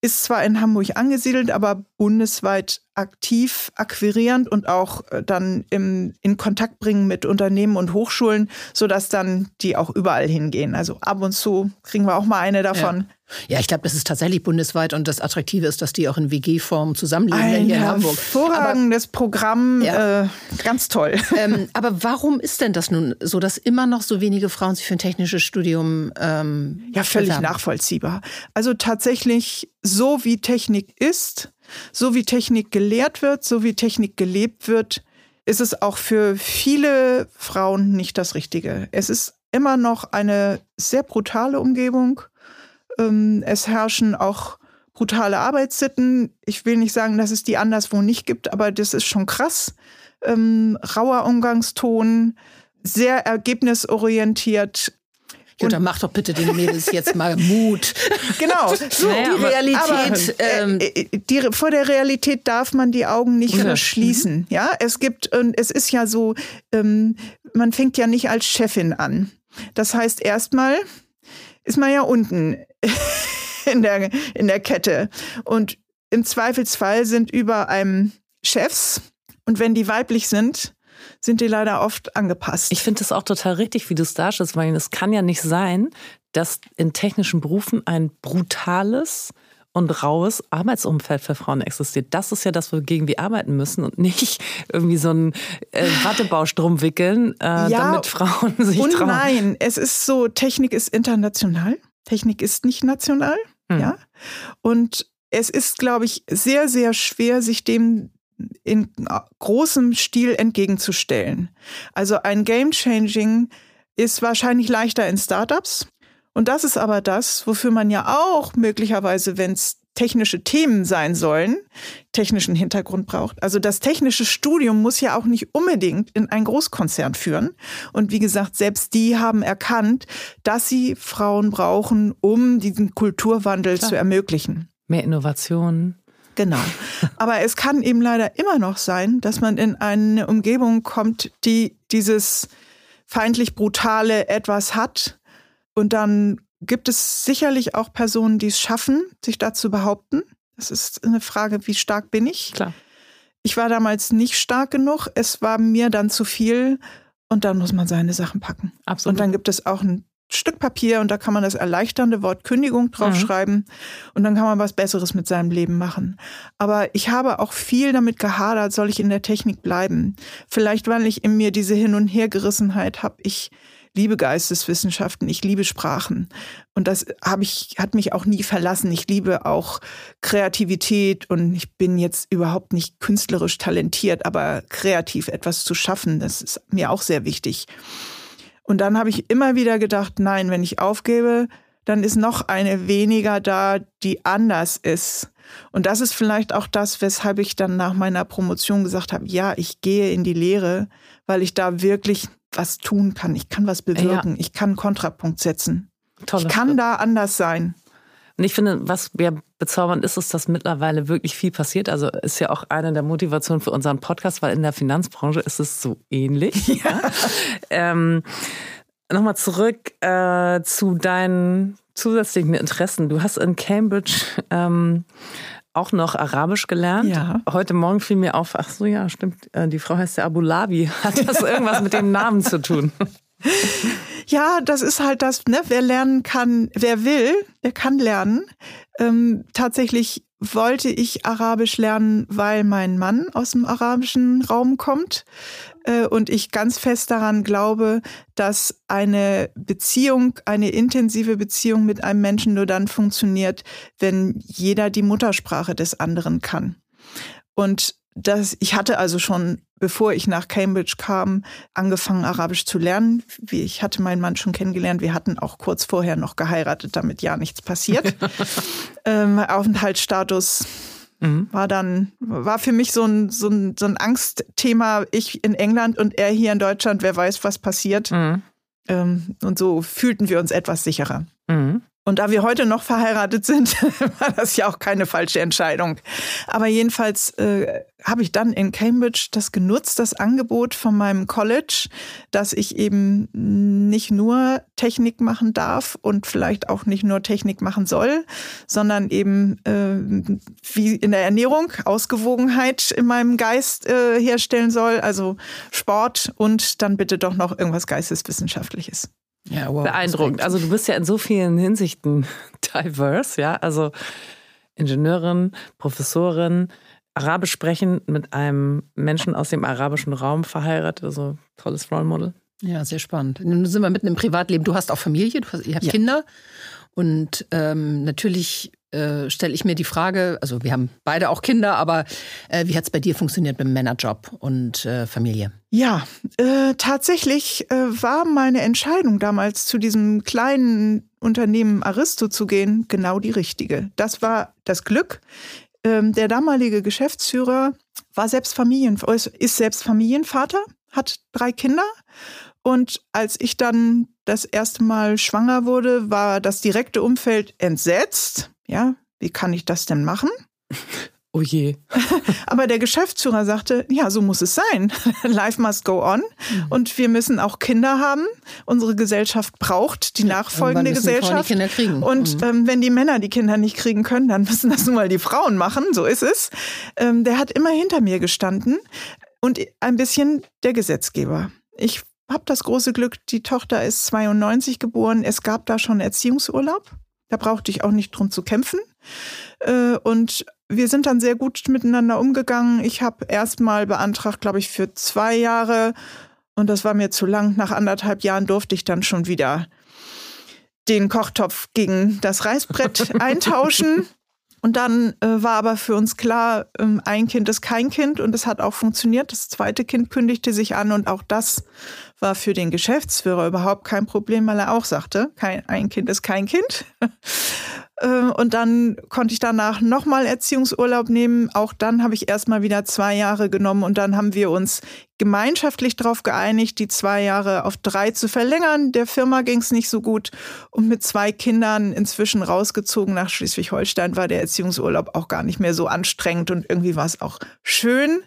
ist zwar in Hamburg angesiedelt, aber bundesweit aktiv, akquirierend und auch äh, dann im, in Kontakt bringen mit Unternehmen und Hochschulen, sodass dann die auch überall hingehen. Also ab und zu kriegen wir auch mal eine davon. Ja, ich glaube, das ist tatsächlich bundesweit und das Attraktive ist, dass die auch in WG-Form zusammenleben Ein hier in Hamburg. Hervorragendes aber, Programm, ja. äh, ganz toll. Ähm, aber warum ist denn das nun so, dass immer noch so wenige Frauen sich für ein technisches Studium ähm, Ja, völlig bewerben? nachvollziehbar. Also tatsächlich, so wie Technik ist, so wie Technik gelehrt wird, so wie Technik gelebt wird, ist es auch für viele Frauen nicht das Richtige. Es ist immer noch eine sehr brutale Umgebung es herrschen auch brutale Arbeitssitten. Ich will nicht sagen, dass es die anderswo nicht gibt, aber das ist schon krass. Ähm, rauer Umgangston, sehr ergebnisorientiert. Jutta, mach doch bitte den Mädels jetzt mal Mut. Genau. So, naja, die Realität. Aber, ähm, äh, äh, die, vor der Realität darf man die Augen nicht ja. verschließen. Mhm. Ja, es gibt, und es ist ja so, ähm, man fängt ja nicht als Chefin an. Das heißt, erstmal ist man ja unten in der, in der Kette. Und im Zweifelsfall sind über einem Chefs und wenn die weiblich sind, sind die leider oft angepasst. Ich finde das auch total richtig, wie du es darstellst, weil es kann ja nicht sein, dass in technischen Berufen ein brutales und raues Arbeitsumfeld für Frauen existiert. Das ist ja das, wogegen wir arbeiten müssen und nicht irgendwie so einen äh, Wattebausch drum wickeln, äh, ja, damit Frauen sich und trauen. Nein, es ist so, Technik ist international. Technik ist nicht national, hm. ja. Und es ist, glaube ich, sehr, sehr schwer, sich dem in großem Stil entgegenzustellen. Also ein Game Changing ist wahrscheinlich leichter in Startups. Und das ist aber das, wofür man ja auch möglicherweise, wenn es technische Themen sein sollen, technischen Hintergrund braucht. Also das technische Studium muss ja auch nicht unbedingt in einen Großkonzern führen. Und wie gesagt, selbst die haben erkannt, dass sie Frauen brauchen, um diesen Kulturwandel Klar. zu ermöglichen. Mehr Innovationen. Genau. Aber es kann eben leider immer noch sein, dass man in eine Umgebung kommt, die dieses feindlich brutale etwas hat und dann gibt es sicherlich auch Personen, die es schaffen, sich da zu behaupten. Das ist eine Frage, wie stark bin ich? Klar. Ich war damals nicht stark genug. Es war mir dann zu viel. Und dann muss man seine Sachen packen. Absolut. Und dann gibt es auch ein Stück Papier und da kann man das erleichternde Wort Kündigung draufschreiben mhm. und dann kann man was Besseres mit seinem Leben machen. Aber ich habe auch viel damit gehadert, soll ich in der Technik bleiben? Vielleicht, weil ich in mir diese Hin- und Hergerissenheit habe. Ich liebe Geisteswissenschaften, ich liebe Sprachen. Und das habe ich, hat mich auch nie verlassen. Ich liebe auch Kreativität und ich bin jetzt überhaupt nicht künstlerisch talentiert, aber kreativ etwas zu schaffen, das ist mir auch sehr wichtig. Und dann habe ich immer wieder gedacht, nein, wenn ich aufgebe, dann ist noch eine weniger da, die anders ist. Und das ist vielleicht auch das, weshalb ich dann nach meiner Promotion gesagt habe, ja, ich gehe in die Lehre, weil ich da wirklich was tun kann. Ich kann was bewirken. Ja. Ich kann Kontrapunkt setzen. Tolle ich kann Schritt. da anders sein. Und ich finde, was ja bezaubernd ist, ist, dass mittlerweile wirklich viel passiert. Also ist ja auch eine der Motivationen für unseren Podcast, weil in der Finanzbranche ist es so ähnlich. Ja. ähm, Nochmal zurück äh, zu deinen zusätzlichen Interessen. Du hast in Cambridge ähm, auch noch Arabisch gelernt. Ja. Heute Morgen fiel mir auf, ach so, ja, stimmt, äh, die Frau heißt ja Abu Labi. Hat das irgendwas mit dem Namen zu tun? Ja, das ist halt das, ne? Wer lernen kann, wer will, der kann lernen. Ähm, tatsächlich wollte ich Arabisch lernen, weil mein Mann aus dem arabischen Raum kommt. Äh, und ich ganz fest daran glaube, dass eine Beziehung, eine intensive Beziehung mit einem Menschen nur dann funktioniert, wenn jeder die Muttersprache des anderen kann. Und das, ich hatte also schon, bevor ich nach Cambridge kam, angefangen, Arabisch zu lernen. Ich hatte meinen Mann schon kennengelernt. Wir hatten auch kurz vorher noch geheiratet, damit ja nichts passiert. ähm, Aufenthaltsstatus Mhm. War dann, war für mich so ein, so, ein, so ein Angstthema, ich in England und er hier in Deutschland, wer weiß, was passiert. Mhm. Ähm, und so fühlten wir uns etwas sicherer. Mhm. Und da wir heute noch verheiratet sind, war das ja auch keine falsche Entscheidung. Aber jedenfalls äh, habe ich dann in Cambridge das genutzt, das Angebot von meinem College, dass ich eben nicht nur Technik machen darf und vielleicht auch nicht nur Technik machen soll, sondern eben äh, wie in der Ernährung Ausgewogenheit in meinem Geist äh, herstellen soll, also Sport und dann bitte doch noch irgendwas Geisteswissenschaftliches. Ja, wow, beeindruckend. Also du bist ja in so vielen Hinsichten diverse, ja. Also Ingenieurin, Professorin, Arabisch sprechen mit einem Menschen aus dem arabischen Raum verheiratet, also tolles Role Model. Ja, sehr spannend. Nun sind wir mitten im Privatleben. Du hast auch Familie, du hast, ihr habt ja. Kinder. Und ähm, natürlich äh, stelle ich mir die Frage, also wir haben beide auch Kinder, aber äh, wie hat es bei dir funktioniert mit dem Männerjob und äh, Familie? Ja, äh, tatsächlich äh, war meine Entscheidung damals zu diesem kleinen Unternehmen Aristo zu gehen genau die richtige. Das war das Glück. Ähm, der damalige Geschäftsführer war selbst Familien, ist selbst Familienvater, hat drei Kinder und als ich dann das erste Mal schwanger wurde, war das direkte Umfeld entsetzt. Ja, wie kann ich das denn machen? Oh je. Aber der Geschäftsführer sagte, ja, so muss es sein. Life must go on. Mhm. Und wir müssen auch Kinder haben. Unsere Gesellschaft braucht die nachfolgende Gesellschaft. Die Kinder kriegen. Und mhm. ähm, wenn die Männer die Kinder nicht kriegen können, dann müssen das nun mal die Frauen machen. So ist es. Ähm, der hat immer hinter mir gestanden und ein bisschen der Gesetzgeber. Ich habe das große Glück, die Tochter ist 92 geboren. Es gab da schon Erziehungsurlaub. Da brauchte ich auch nicht drum zu kämpfen. Äh, und wir sind dann sehr gut miteinander umgegangen. Ich habe erst mal beantragt, glaube ich, für zwei Jahre. Und das war mir zu lang. Nach anderthalb Jahren durfte ich dann schon wieder den Kochtopf gegen das Reißbrett eintauschen. Und dann äh, war aber für uns klar, ähm, ein Kind ist kein Kind und es hat auch funktioniert. Das zweite Kind kündigte sich an und auch das war für den Geschäftsführer überhaupt kein Problem, weil er auch sagte, kein, ein Kind ist kein Kind. Äh, und dann konnte ich danach nochmal Erziehungsurlaub nehmen. Auch dann habe ich erstmal wieder zwei Jahre genommen und dann haben wir uns gemeinschaftlich darauf geeinigt, die zwei Jahre auf drei zu verlängern. Der Firma ging es nicht so gut und mit zwei Kindern inzwischen rausgezogen nach Schleswig-Holstein war der Erziehungsurlaub auch gar nicht mehr so anstrengend und irgendwie war es auch schön,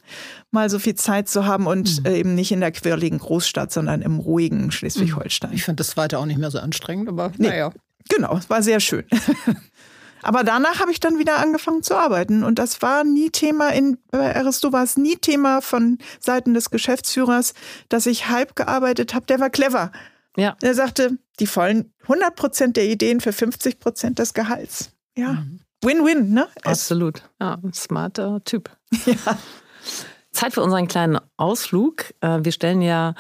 mal so viel Zeit zu haben und mhm. Äh, eben nicht in der quirligen Großstadt, sondern im ruhigen Schleswig-Holstein. Ich fand das zweite auch nicht mehr so anstrengend, aber nee. naja. Genau, es war sehr schön. Aber danach habe ich dann wieder angefangen zu arbeiten und das war nie Thema in bei Aristo war es nie Thema von Seiten des Geschäftsführers, dass ich halb gearbeitet habe. Der war clever. Ja. Er sagte, die vollen 100 Prozent der Ideen für 50 Prozent des Gehalts. Ja. Mhm. Win-win, ne? Absolut. Ja, smarter Typ. Ja. Zeit für unseren kleinen Ausflug. Äh, wir stellen ja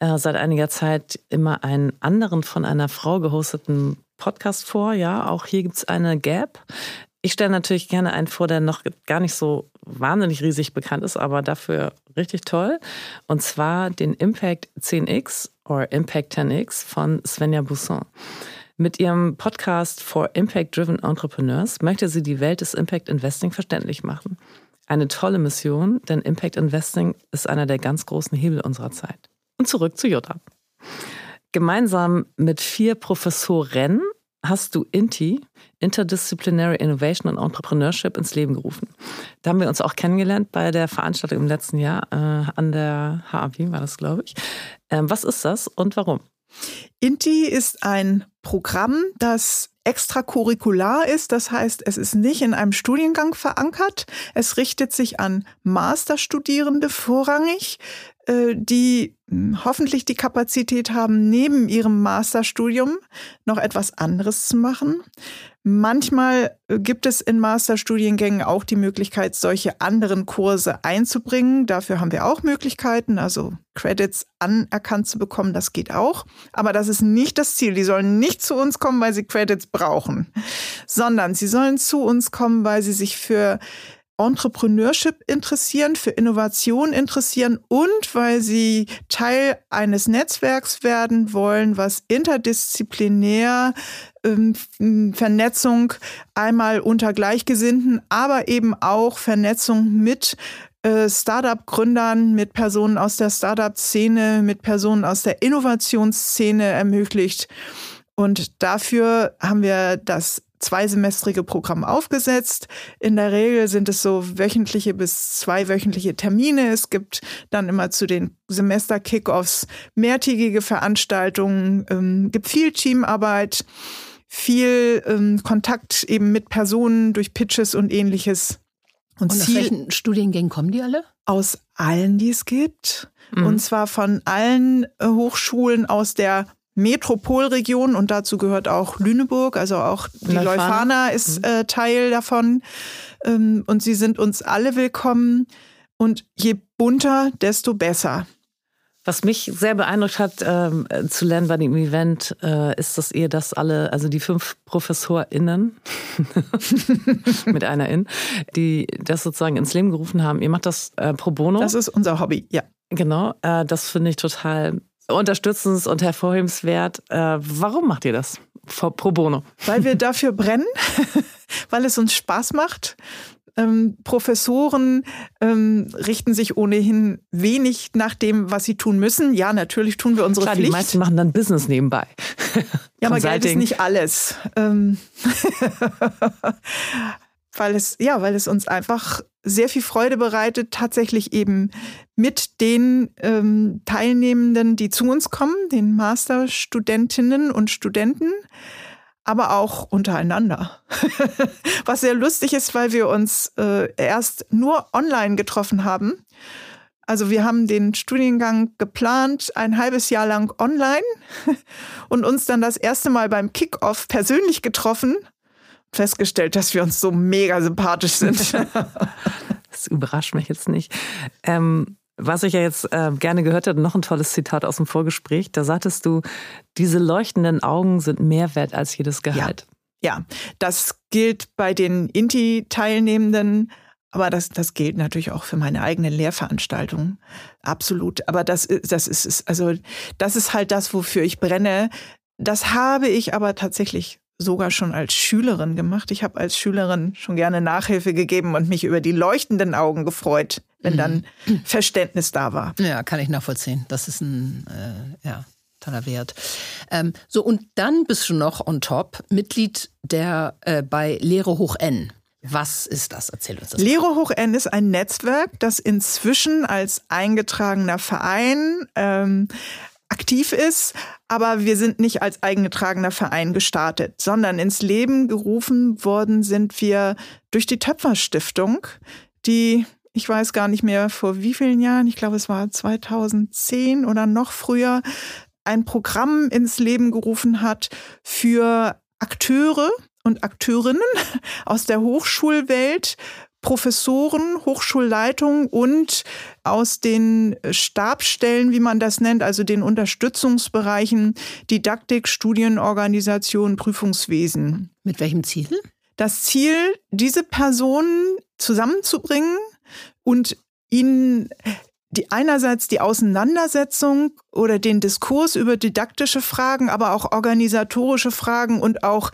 äh, seit einiger Zeit immer einen anderen von einer Frau gehosteten Podcast vor. Ja, auch hier gibt es eine Gap. Ich stelle natürlich gerne einen vor, der noch gar nicht so wahnsinnig riesig bekannt ist, aber dafür richtig toll. Und zwar den Impact 10X oder Impact 10X von Svenja Busson. Mit ihrem Podcast for Impact Driven Entrepreneurs möchte sie die Welt des Impact Investing verständlich machen. Eine tolle Mission, denn Impact Investing ist einer der ganz großen Hebel unserer Zeit. Und zurück zu Jutta. Gemeinsam mit vier Professoren hast du INTI, Interdisciplinary Innovation and Entrepreneurship, ins Leben gerufen. Da haben wir uns auch kennengelernt bei der Veranstaltung im letzten Jahr äh, an der HAW, war das, glaube ich. Ähm, was ist das und warum? INTI ist ein Programm, das extracurricular ist. Das heißt, es ist nicht in einem Studiengang verankert. Es richtet sich an Masterstudierende vorrangig, die hm, hoffentlich die Kapazität haben, neben ihrem Masterstudium noch etwas anderes zu machen. Manchmal äh, gibt es in Masterstudiengängen auch die Möglichkeit, solche anderen Kurse einzubringen. Dafür haben wir auch Möglichkeiten, also Credits anerkannt zu bekommen, das geht auch. Aber das ist nicht das Ziel. Die sollen nicht zu uns kommen, weil sie Credits brauchen, sondern sie sollen zu uns kommen, weil sie sich für Entrepreneurship interessieren, für Innovation interessieren und weil sie Teil eines Netzwerks werden wollen, was interdisziplinär ähm, Vernetzung einmal unter Gleichgesinnten, aber eben auch Vernetzung mit äh, Startup-Gründern, mit Personen aus der Startup-Szene, mit Personen aus der Innovationsszene ermöglicht. Und dafür haben wir das zweisemestrige Programm aufgesetzt. In der Regel sind es so wöchentliche bis zweiwöchentliche Termine. Es gibt dann immer zu den Semester-Kickoffs mehrtägige Veranstaltungen, ähm, gibt viel Teamarbeit, viel ähm, Kontakt eben mit Personen durch Pitches und ähnliches. Und, und aus welchen Studiengängen kommen die alle? Aus allen, die es gibt. Mhm. Und zwar von allen äh, Hochschulen aus der Metropolregion und dazu gehört auch Lüneburg, also auch die Leuphana, Leuphana ist mhm. äh, Teil davon. Ähm, und sie sind uns alle willkommen. Und je bunter, desto besser. Was mich sehr beeindruckt hat ähm, zu lernen bei dem Event, äh, ist, dass ihr das alle, also die fünf ProfessorInnen mit einer In, die das sozusagen ins Leben gerufen haben. Ihr macht das äh, pro bono. Das ist unser Hobby, ja. Genau, äh, das finde ich total unterstützend und hervorhebenswert. Äh, warum macht ihr das pro bono? Weil wir dafür brennen, weil es uns Spaß macht, ähm, Professoren ähm, richten sich ohnehin wenig nach dem, was sie tun müssen. Ja, natürlich tun wir unsere Klar, Pflicht. Die meisten machen dann Business nebenbei. ja, aber Geld ist nicht alles. Ähm weil es, ja, weil es uns einfach sehr viel Freude bereitet, tatsächlich eben mit den ähm, Teilnehmenden, die zu uns kommen, den Masterstudentinnen und Studenten, aber auch untereinander. Was sehr lustig ist, weil wir uns äh, erst nur online getroffen haben. Also wir haben den Studiengang geplant, ein halbes Jahr lang online und uns dann das erste Mal beim Kickoff persönlich getroffen, festgestellt, dass wir uns so mega sympathisch sind. das überrascht mich jetzt nicht. Ähm, was ich ja jetzt äh, gerne gehört habe, noch ein tolles Zitat aus dem Vorgespräch. Da sagtest du, diese leuchtenden Augen sind mehr wert als jedes Gehalt. Ja, ja das gilt bei den Inti-Teilnehmenden, aber das, das gilt natürlich auch für meine eigene Lehrveranstaltung. Absolut. Aber das, das ist, also, das ist halt das, wofür ich brenne. Das habe ich aber tatsächlich sogar schon als Schülerin gemacht. Ich habe als Schülerin schon gerne Nachhilfe gegeben und mich über die leuchtenden Augen gefreut, wenn dann mhm. Verständnis da war. Ja, kann ich nachvollziehen. Das ist ein äh, ja, toller Wert. Ähm, so, und dann bist du noch on top Mitglied der äh, bei Lehre hoch N. Was ist das? Erzähl uns das. Lehre hoch N ist ein Netzwerk, das inzwischen als eingetragener Verein ähm, aktiv ist, aber wir sind nicht als eingetragener Verein gestartet, sondern ins Leben gerufen worden sind wir durch die Töpferstiftung, die ich weiß gar nicht mehr vor wie vielen Jahren, ich glaube es war 2010 oder noch früher, ein Programm ins Leben gerufen hat für Akteure und Akteurinnen aus der Hochschulwelt, Professoren, Hochschulleitungen und aus den Stabstellen, wie man das nennt, also den Unterstützungsbereichen Didaktik, Studienorganisation, Prüfungswesen. Mit welchem Ziel? Das Ziel, diese Personen zusammenzubringen und ihnen die einerseits die Auseinandersetzung oder den Diskurs über didaktische Fragen, aber auch organisatorische Fragen und auch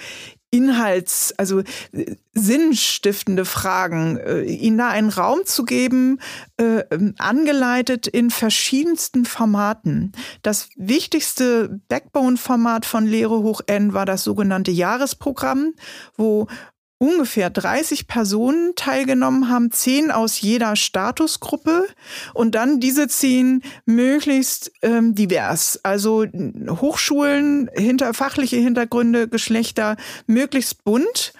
Inhalts, also sinnstiftende Fragen, äh, ihnen da einen Raum zu geben, äh, angeleitet in verschiedensten Formaten. Das wichtigste Backbone-Format von Lehre hoch N war das sogenannte Jahresprogramm, wo ungefähr 30 Personen teilgenommen haben, zehn aus jeder Statusgruppe. Und dann diese zehn möglichst ähm, divers, also Hochschulen, hinter, fachliche Hintergründe, Geschlechter, möglichst bunt.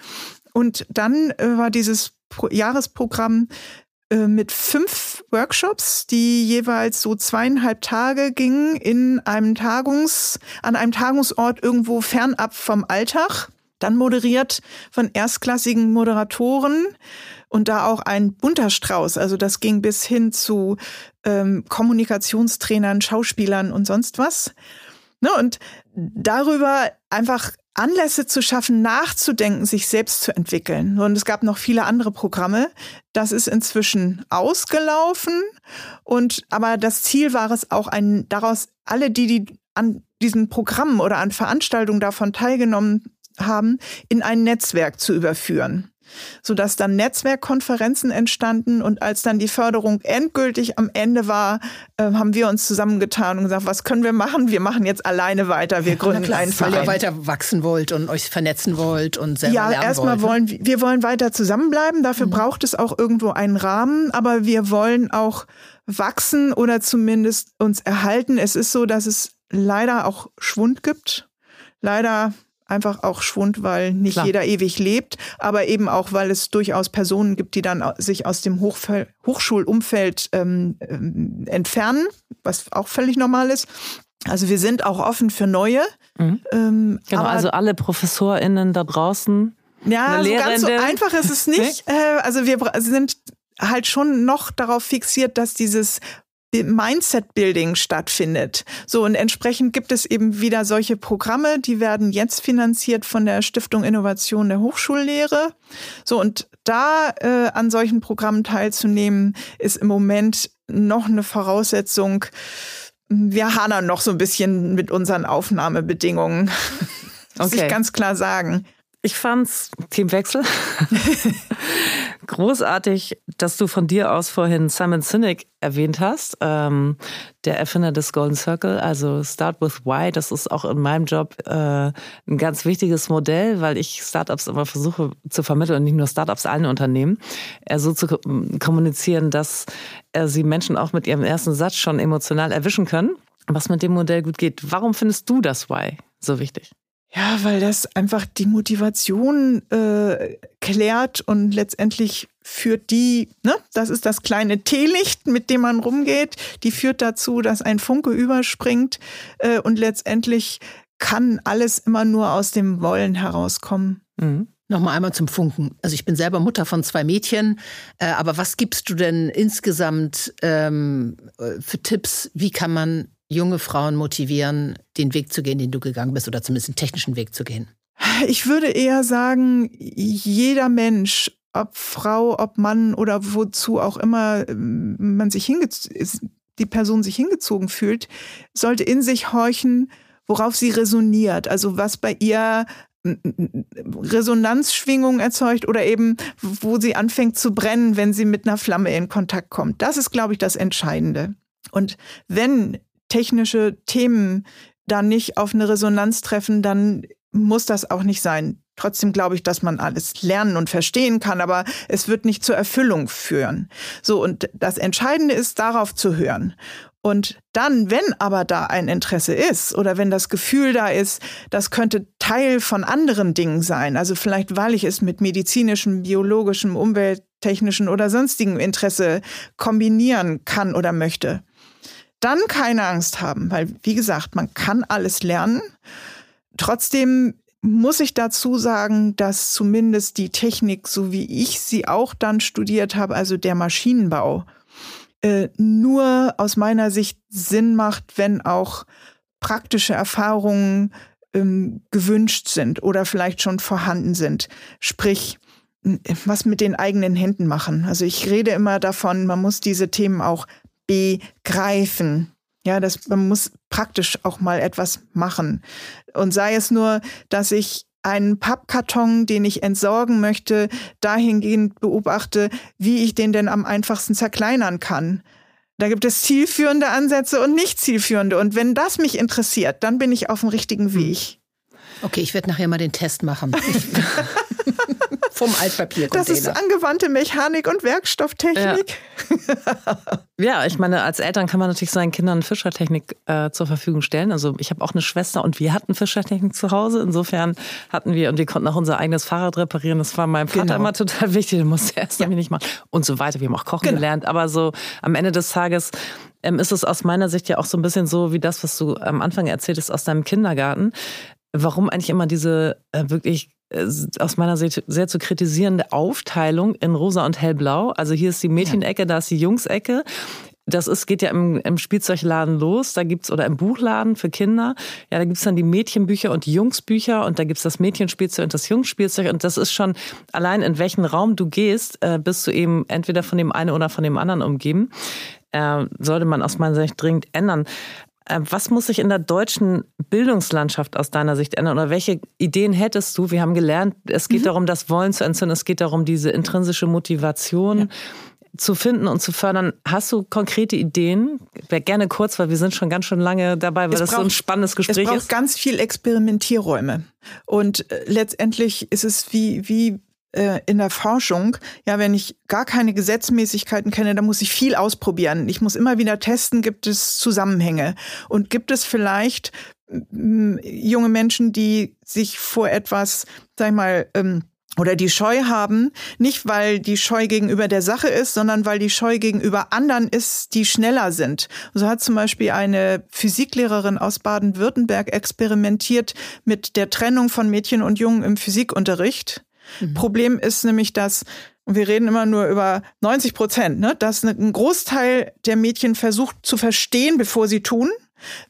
Und dann äh, war dieses Pro Jahresprogramm äh, mit fünf Workshops, die jeweils so zweieinhalb Tage gingen in einem Tagungs, an einem Tagungsort irgendwo fernab vom Alltag dann moderiert von erstklassigen Moderatoren und da auch ein bunter Strauß. Also das ging bis hin zu ähm, Kommunikationstrainern, Schauspielern und sonst was. Ne, und darüber einfach Anlässe zu schaffen, nachzudenken, sich selbst zu entwickeln. Und es gab noch viele andere Programme. Das ist inzwischen ausgelaufen. Und, aber das Ziel war es auch ein, daraus alle, die, die an diesen Programmen oder an Veranstaltungen davon teilgenommen haben, in ein Netzwerk zu überführen sodass dann Netzwerkkonferenzen entstanden und als dann die Förderung endgültig am Ende war, äh, haben wir uns zusammengetan und gesagt, was können wir machen? Wir machen jetzt alleine weiter. Wir gründen klar, einen Verein. Weil ihr weiter wachsen wollt und euch vernetzen wollt und selber ja, lernen erstmal wollen wir, wir wollen weiter zusammenbleiben. Dafür mhm. braucht es auch irgendwo einen Rahmen, aber wir wollen auch wachsen oder zumindest uns erhalten. Es ist so, dass es leider auch Schwund gibt. Leider einfach auch Schwund, weil nicht Klar. jeder ewig lebt, aber eben auch, weil es durchaus Personen gibt, die dann sich aus dem Hochf Hochschulumfeld ähm, ähm, entfernen, was auch völlig normal ist. Also wir sind auch offen für neue. Mhm. Ähm, genau, also alle ProfessorInnen da draußen. Ja, so ganz so einfach ist es nicht. nee? Äh, also wir sind halt schon noch darauf fixiert, dass dieses Mindset-Building stattfindet. So, und entsprechend gibt es eben wieder solche Programme, die werden jetzt finanziert von der Stiftung Innovation der Hochschullehre. So, und da äh, an solchen Programmen teilzunehmen, ist im Moment noch eine Voraussetzung. Wir hadern noch so ein bisschen mit unseren Aufnahmebedingungen. Muss okay. ich ganz klar sagen. Ich fand's Teamwechsel großartig, dass du von dir aus vorhin Simon Sinek erwähnt hast, ähm, der Erfinder des Golden Circle, also Start with Why. Das ist auch in meinem Job äh, ein ganz wichtiges Modell, weil ich Startups immer versuche zu vermitteln und nicht nur Startups, allen Unternehmen, äh, so zu kommunizieren, dass äh, sie Menschen auch mit ihrem ersten Satz schon emotional erwischen können, was mit dem Modell gut geht. Warum findest du das Why so wichtig? Ja, weil das einfach die Motivation äh, klärt und letztendlich führt die, ne, das ist das kleine Teelicht, mit dem man rumgeht, die führt dazu, dass ein Funke überspringt äh, und letztendlich kann alles immer nur aus dem Wollen herauskommen. Mhm. Nochmal einmal zum Funken. Also ich bin selber Mutter von zwei Mädchen, äh, aber was gibst du denn insgesamt ähm, äh, für Tipps? Wie kann man junge Frauen motivieren, den Weg zu gehen, den du gegangen bist, oder zumindest den technischen Weg zu gehen? Ich würde eher sagen, jeder Mensch, ob Frau, ob Mann oder wozu auch immer ähm, man sich die Person sich hingezogen fühlt, sollte in sich horchen, worauf sie resoniert, also was bei ihr Resonanzschwingungen erzeugt oder eben, wo sie anfängt zu brennen, wenn sie mit einer Flamme in Kontakt kommt. Das ist, glaube ich, das Entscheidende. Und wenn technische Themen da nicht auf eine Resonanz treffen, dann muss das auch nicht sein. Trotzdem glaube ich, dass man alles lernen und verstehen kann, aber es wird nicht zur Erfüllung führen. So, und das Entscheidende ist, darauf zu hören. Und dann, wenn aber da ein Interesse ist oder wenn das Gefühl da ist, das könnte Teil von anderen Dingen sein, also vielleicht weil ich es mit medizinischem, biologischem, umwelttechnischen oder sonstigen Interesse kombinieren kann oder möchte, dann keine Angst haben, weil wie gesagt, man kann alles lernen. Trotzdem muss ich dazu sagen, dass zumindest die Technik, so wie ich sie auch dann studiert habe, also der Maschinenbau, äh, nur aus meiner Sicht Sinn macht, wenn auch praktische Erfahrungen ähm, gewünscht sind oder vielleicht schon vorhanden sind. Sprich, was mit den eigenen Händen machen. Also ich rede immer davon, man muss diese Themen auch begreifen. Ja, das, man muss praktisch auch mal etwas machen. Und sei es nur, dass ich einen Pappkarton, den ich entsorgen möchte, dahingehend beobachte, wie ich den denn am einfachsten zerkleinern kann. Da gibt es zielführende Ansätze und nicht zielführende. Und wenn das mich interessiert, dann bin ich auf dem richtigen hm. Weg. Okay, ich werde nachher mal den Test machen. Vom Altpapier. Das ist angewandte Mechanik und Werkstofftechnik. Ja. ja. ich meine, als Eltern kann man natürlich seinen Kindern Fischertechnik äh, zur Verfügung stellen. Also ich habe auch eine Schwester und wir hatten Fischertechnik zu Hause. Insofern hatten wir und wir konnten auch unser eigenes Fahrrad reparieren. Das war meinem Vater genau. immer total wichtig. Den musste er erst ja. nicht machen und so weiter. Wir haben auch kochen genau. gelernt. Aber so am Ende des Tages ähm, ist es aus meiner Sicht ja auch so ein bisschen so wie das, was du am Anfang erzählt hast aus deinem Kindergarten warum eigentlich immer diese äh, wirklich aus meiner Sicht sehr zu kritisierende Aufteilung in rosa und hellblau. Also hier ist die Mädchenecke, da ist die Jungsecke. Das ist, geht ja im, im Spielzeugladen los, da gibt's, oder im Buchladen für Kinder, ja, da gibt's dann die Mädchenbücher und die Jungsbücher und da gibt's das Mädchenspielzeug und das Jungsspielzeug und das ist schon, allein in welchen Raum du gehst, äh, bist du eben entweder von dem einen oder von dem anderen umgeben. Äh, sollte man aus meiner Sicht dringend ändern. Äh, was muss sich in der deutschen Bildungslandschaft aus deiner Sicht ändern? Oder welche Ideen hättest du? Wir haben gelernt, es geht mhm. darum, das Wollen zu entzünden. Es geht darum, diese intrinsische Motivation ja. zu finden und zu fördern. Hast du konkrete Ideen? Wäre gerne kurz, weil wir sind schon ganz schön lange dabei, weil es das braucht, so ein spannendes Gespräch ist. Es braucht ist. ganz viel Experimentierräume. Und äh, letztendlich ist es wie, wie äh, in der Forschung, ja, wenn ich gar keine Gesetzmäßigkeiten kenne, dann muss ich viel ausprobieren. Ich muss immer wieder testen, gibt es Zusammenhänge und gibt es vielleicht junge Menschen, die sich vor etwas, sag ich mal, ähm, oder die Scheu haben, nicht weil die Scheu gegenüber der Sache ist, sondern weil die Scheu gegenüber anderen ist, die schneller sind. So hat zum Beispiel eine Physiklehrerin aus Baden-Württemberg experimentiert mit der Trennung von Mädchen und Jungen im Physikunterricht. Mhm. Problem ist nämlich, dass und wir reden immer nur über 90 Prozent, ne, dass ein Großteil der Mädchen versucht zu verstehen, bevor sie tun,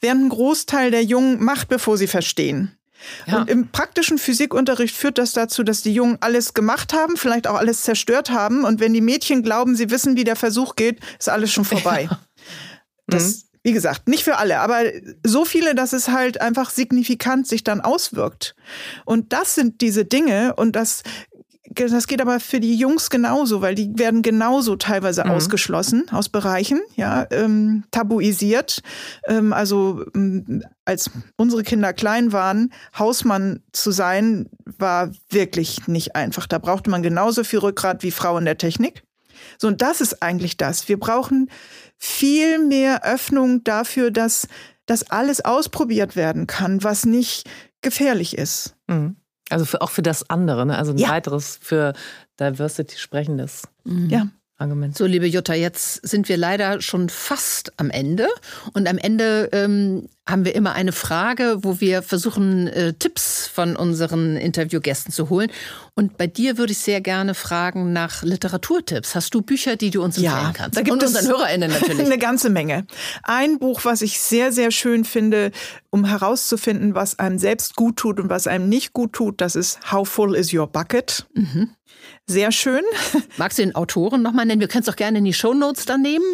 während ein Großteil der Jungen macht, bevor sie verstehen. Ja. Und im praktischen Physikunterricht führt das dazu, dass die Jungen alles gemacht haben, vielleicht auch alles zerstört haben. Und wenn die Mädchen glauben, sie wissen, wie der Versuch geht, ist alles schon vorbei. Ja. Das, mhm. Wie gesagt, nicht für alle, aber so viele, dass es halt einfach signifikant sich dann auswirkt. Und das sind diese Dinge und das das geht aber für die Jungs genauso, weil die werden genauso teilweise mhm. ausgeschlossen aus Bereichen, ja, ähm, tabuisiert. Ähm, also ähm, als unsere Kinder klein waren, Hausmann zu sein, war wirklich nicht einfach. Da brauchte man genauso viel Rückgrat wie Frau in der Technik. So, und das ist eigentlich das. Wir brauchen viel mehr Öffnung dafür, dass das alles ausprobiert werden kann, was nicht gefährlich ist. Mhm. Also für, auch für das andere, ne? also ein ja. weiteres für Diversity sprechendes. Mhm. Ja. Argument. So, liebe Jutta, jetzt sind wir leider schon fast am Ende. Und am Ende ähm, haben wir immer eine Frage, wo wir versuchen, äh, Tipps von unseren Interviewgästen zu holen. Und bei dir würde ich sehr gerne fragen nach Literaturtipps. Hast du Bücher, die du uns empfehlen ja, kannst? Da gibt Und es unseren HörerInnen natürlich. Eine ganze Menge. Ein Buch, was ich sehr, sehr schön finde, um herauszufinden, was einem selbst gut tut und was einem nicht gut tut, das ist How Full is Your Bucket? Mhm. Sehr schön. Magst du den Autoren nochmal nennen? Wir können es doch gerne in die Shownotes dann nehmen,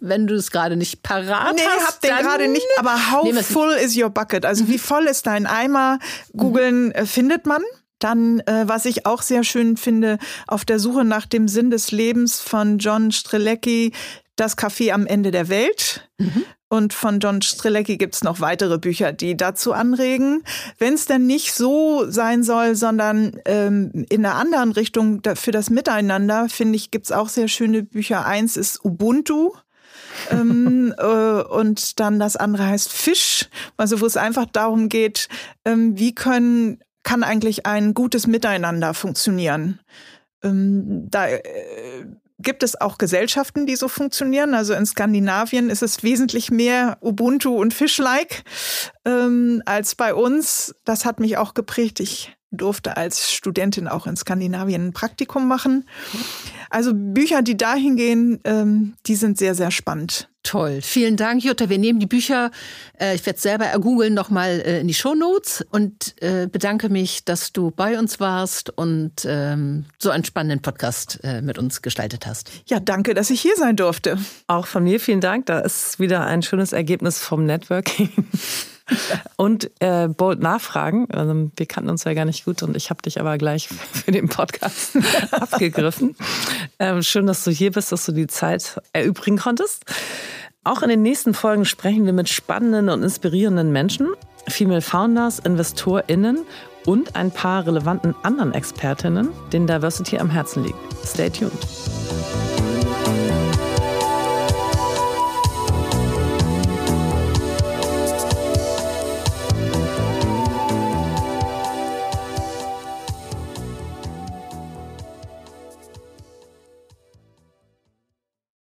wenn du es gerade nicht parat nee, hast. Nee, hab den gerade nicht. Aber how full is your bucket? Also mhm. wie voll ist dein Eimer? Googeln äh, findet man. Dann, äh, was ich auch sehr schön finde, auf der Suche nach dem Sinn des Lebens von John Strelecki, das Café am Ende der Welt. Mhm. Und von John Strelecki gibt's noch weitere Bücher, die dazu anregen. Wenn es denn nicht so sein soll, sondern ähm, in einer anderen Richtung für das Miteinander, finde ich, gibt's auch sehr schöne Bücher. Eins ist Ubuntu. ähm, äh, und dann das andere heißt Fisch, also wo es einfach darum geht, ähm, wie können, kann eigentlich ein gutes Miteinander funktionieren. Ähm, da äh, gibt es auch Gesellschaften, die so funktionieren. Also in Skandinavien ist es wesentlich mehr Ubuntu und Fish-like ähm, als bei uns. Das hat mich auch geprägt. Ich durfte als Studentin auch in Skandinavien ein Praktikum machen. Also Bücher, die dahin gehen, ähm, die sind sehr, sehr spannend. Toll. Vielen Dank, Jutta. Wir nehmen die Bücher, äh, ich werde es selber ergoogeln, nochmal äh, in die Shownotes und äh, bedanke mich, dass du bei uns warst und ähm, so einen spannenden Podcast äh, mit uns gestaltet hast. Ja, danke, dass ich hier sein durfte. Auch von mir vielen Dank. Da ist wieder ein schönes Ergebnis vom Networking. und äh, bold nachfragen. Also, wir kannten uns ja gar nicht gut und ich habe dich aber gleich für den Podcast abgegriffen. Ähm, schön, dass du hier bist, dass du die Zeit erübrigen konntest. Auch in den nächsten Folgen sprechen wir mit spannenden und inspirierenden Menschen, Female Founders, InvestorInnen und ein paar relevanten anderen Expertinnen, denen Diversity am Herzen liegt. Stay tuned.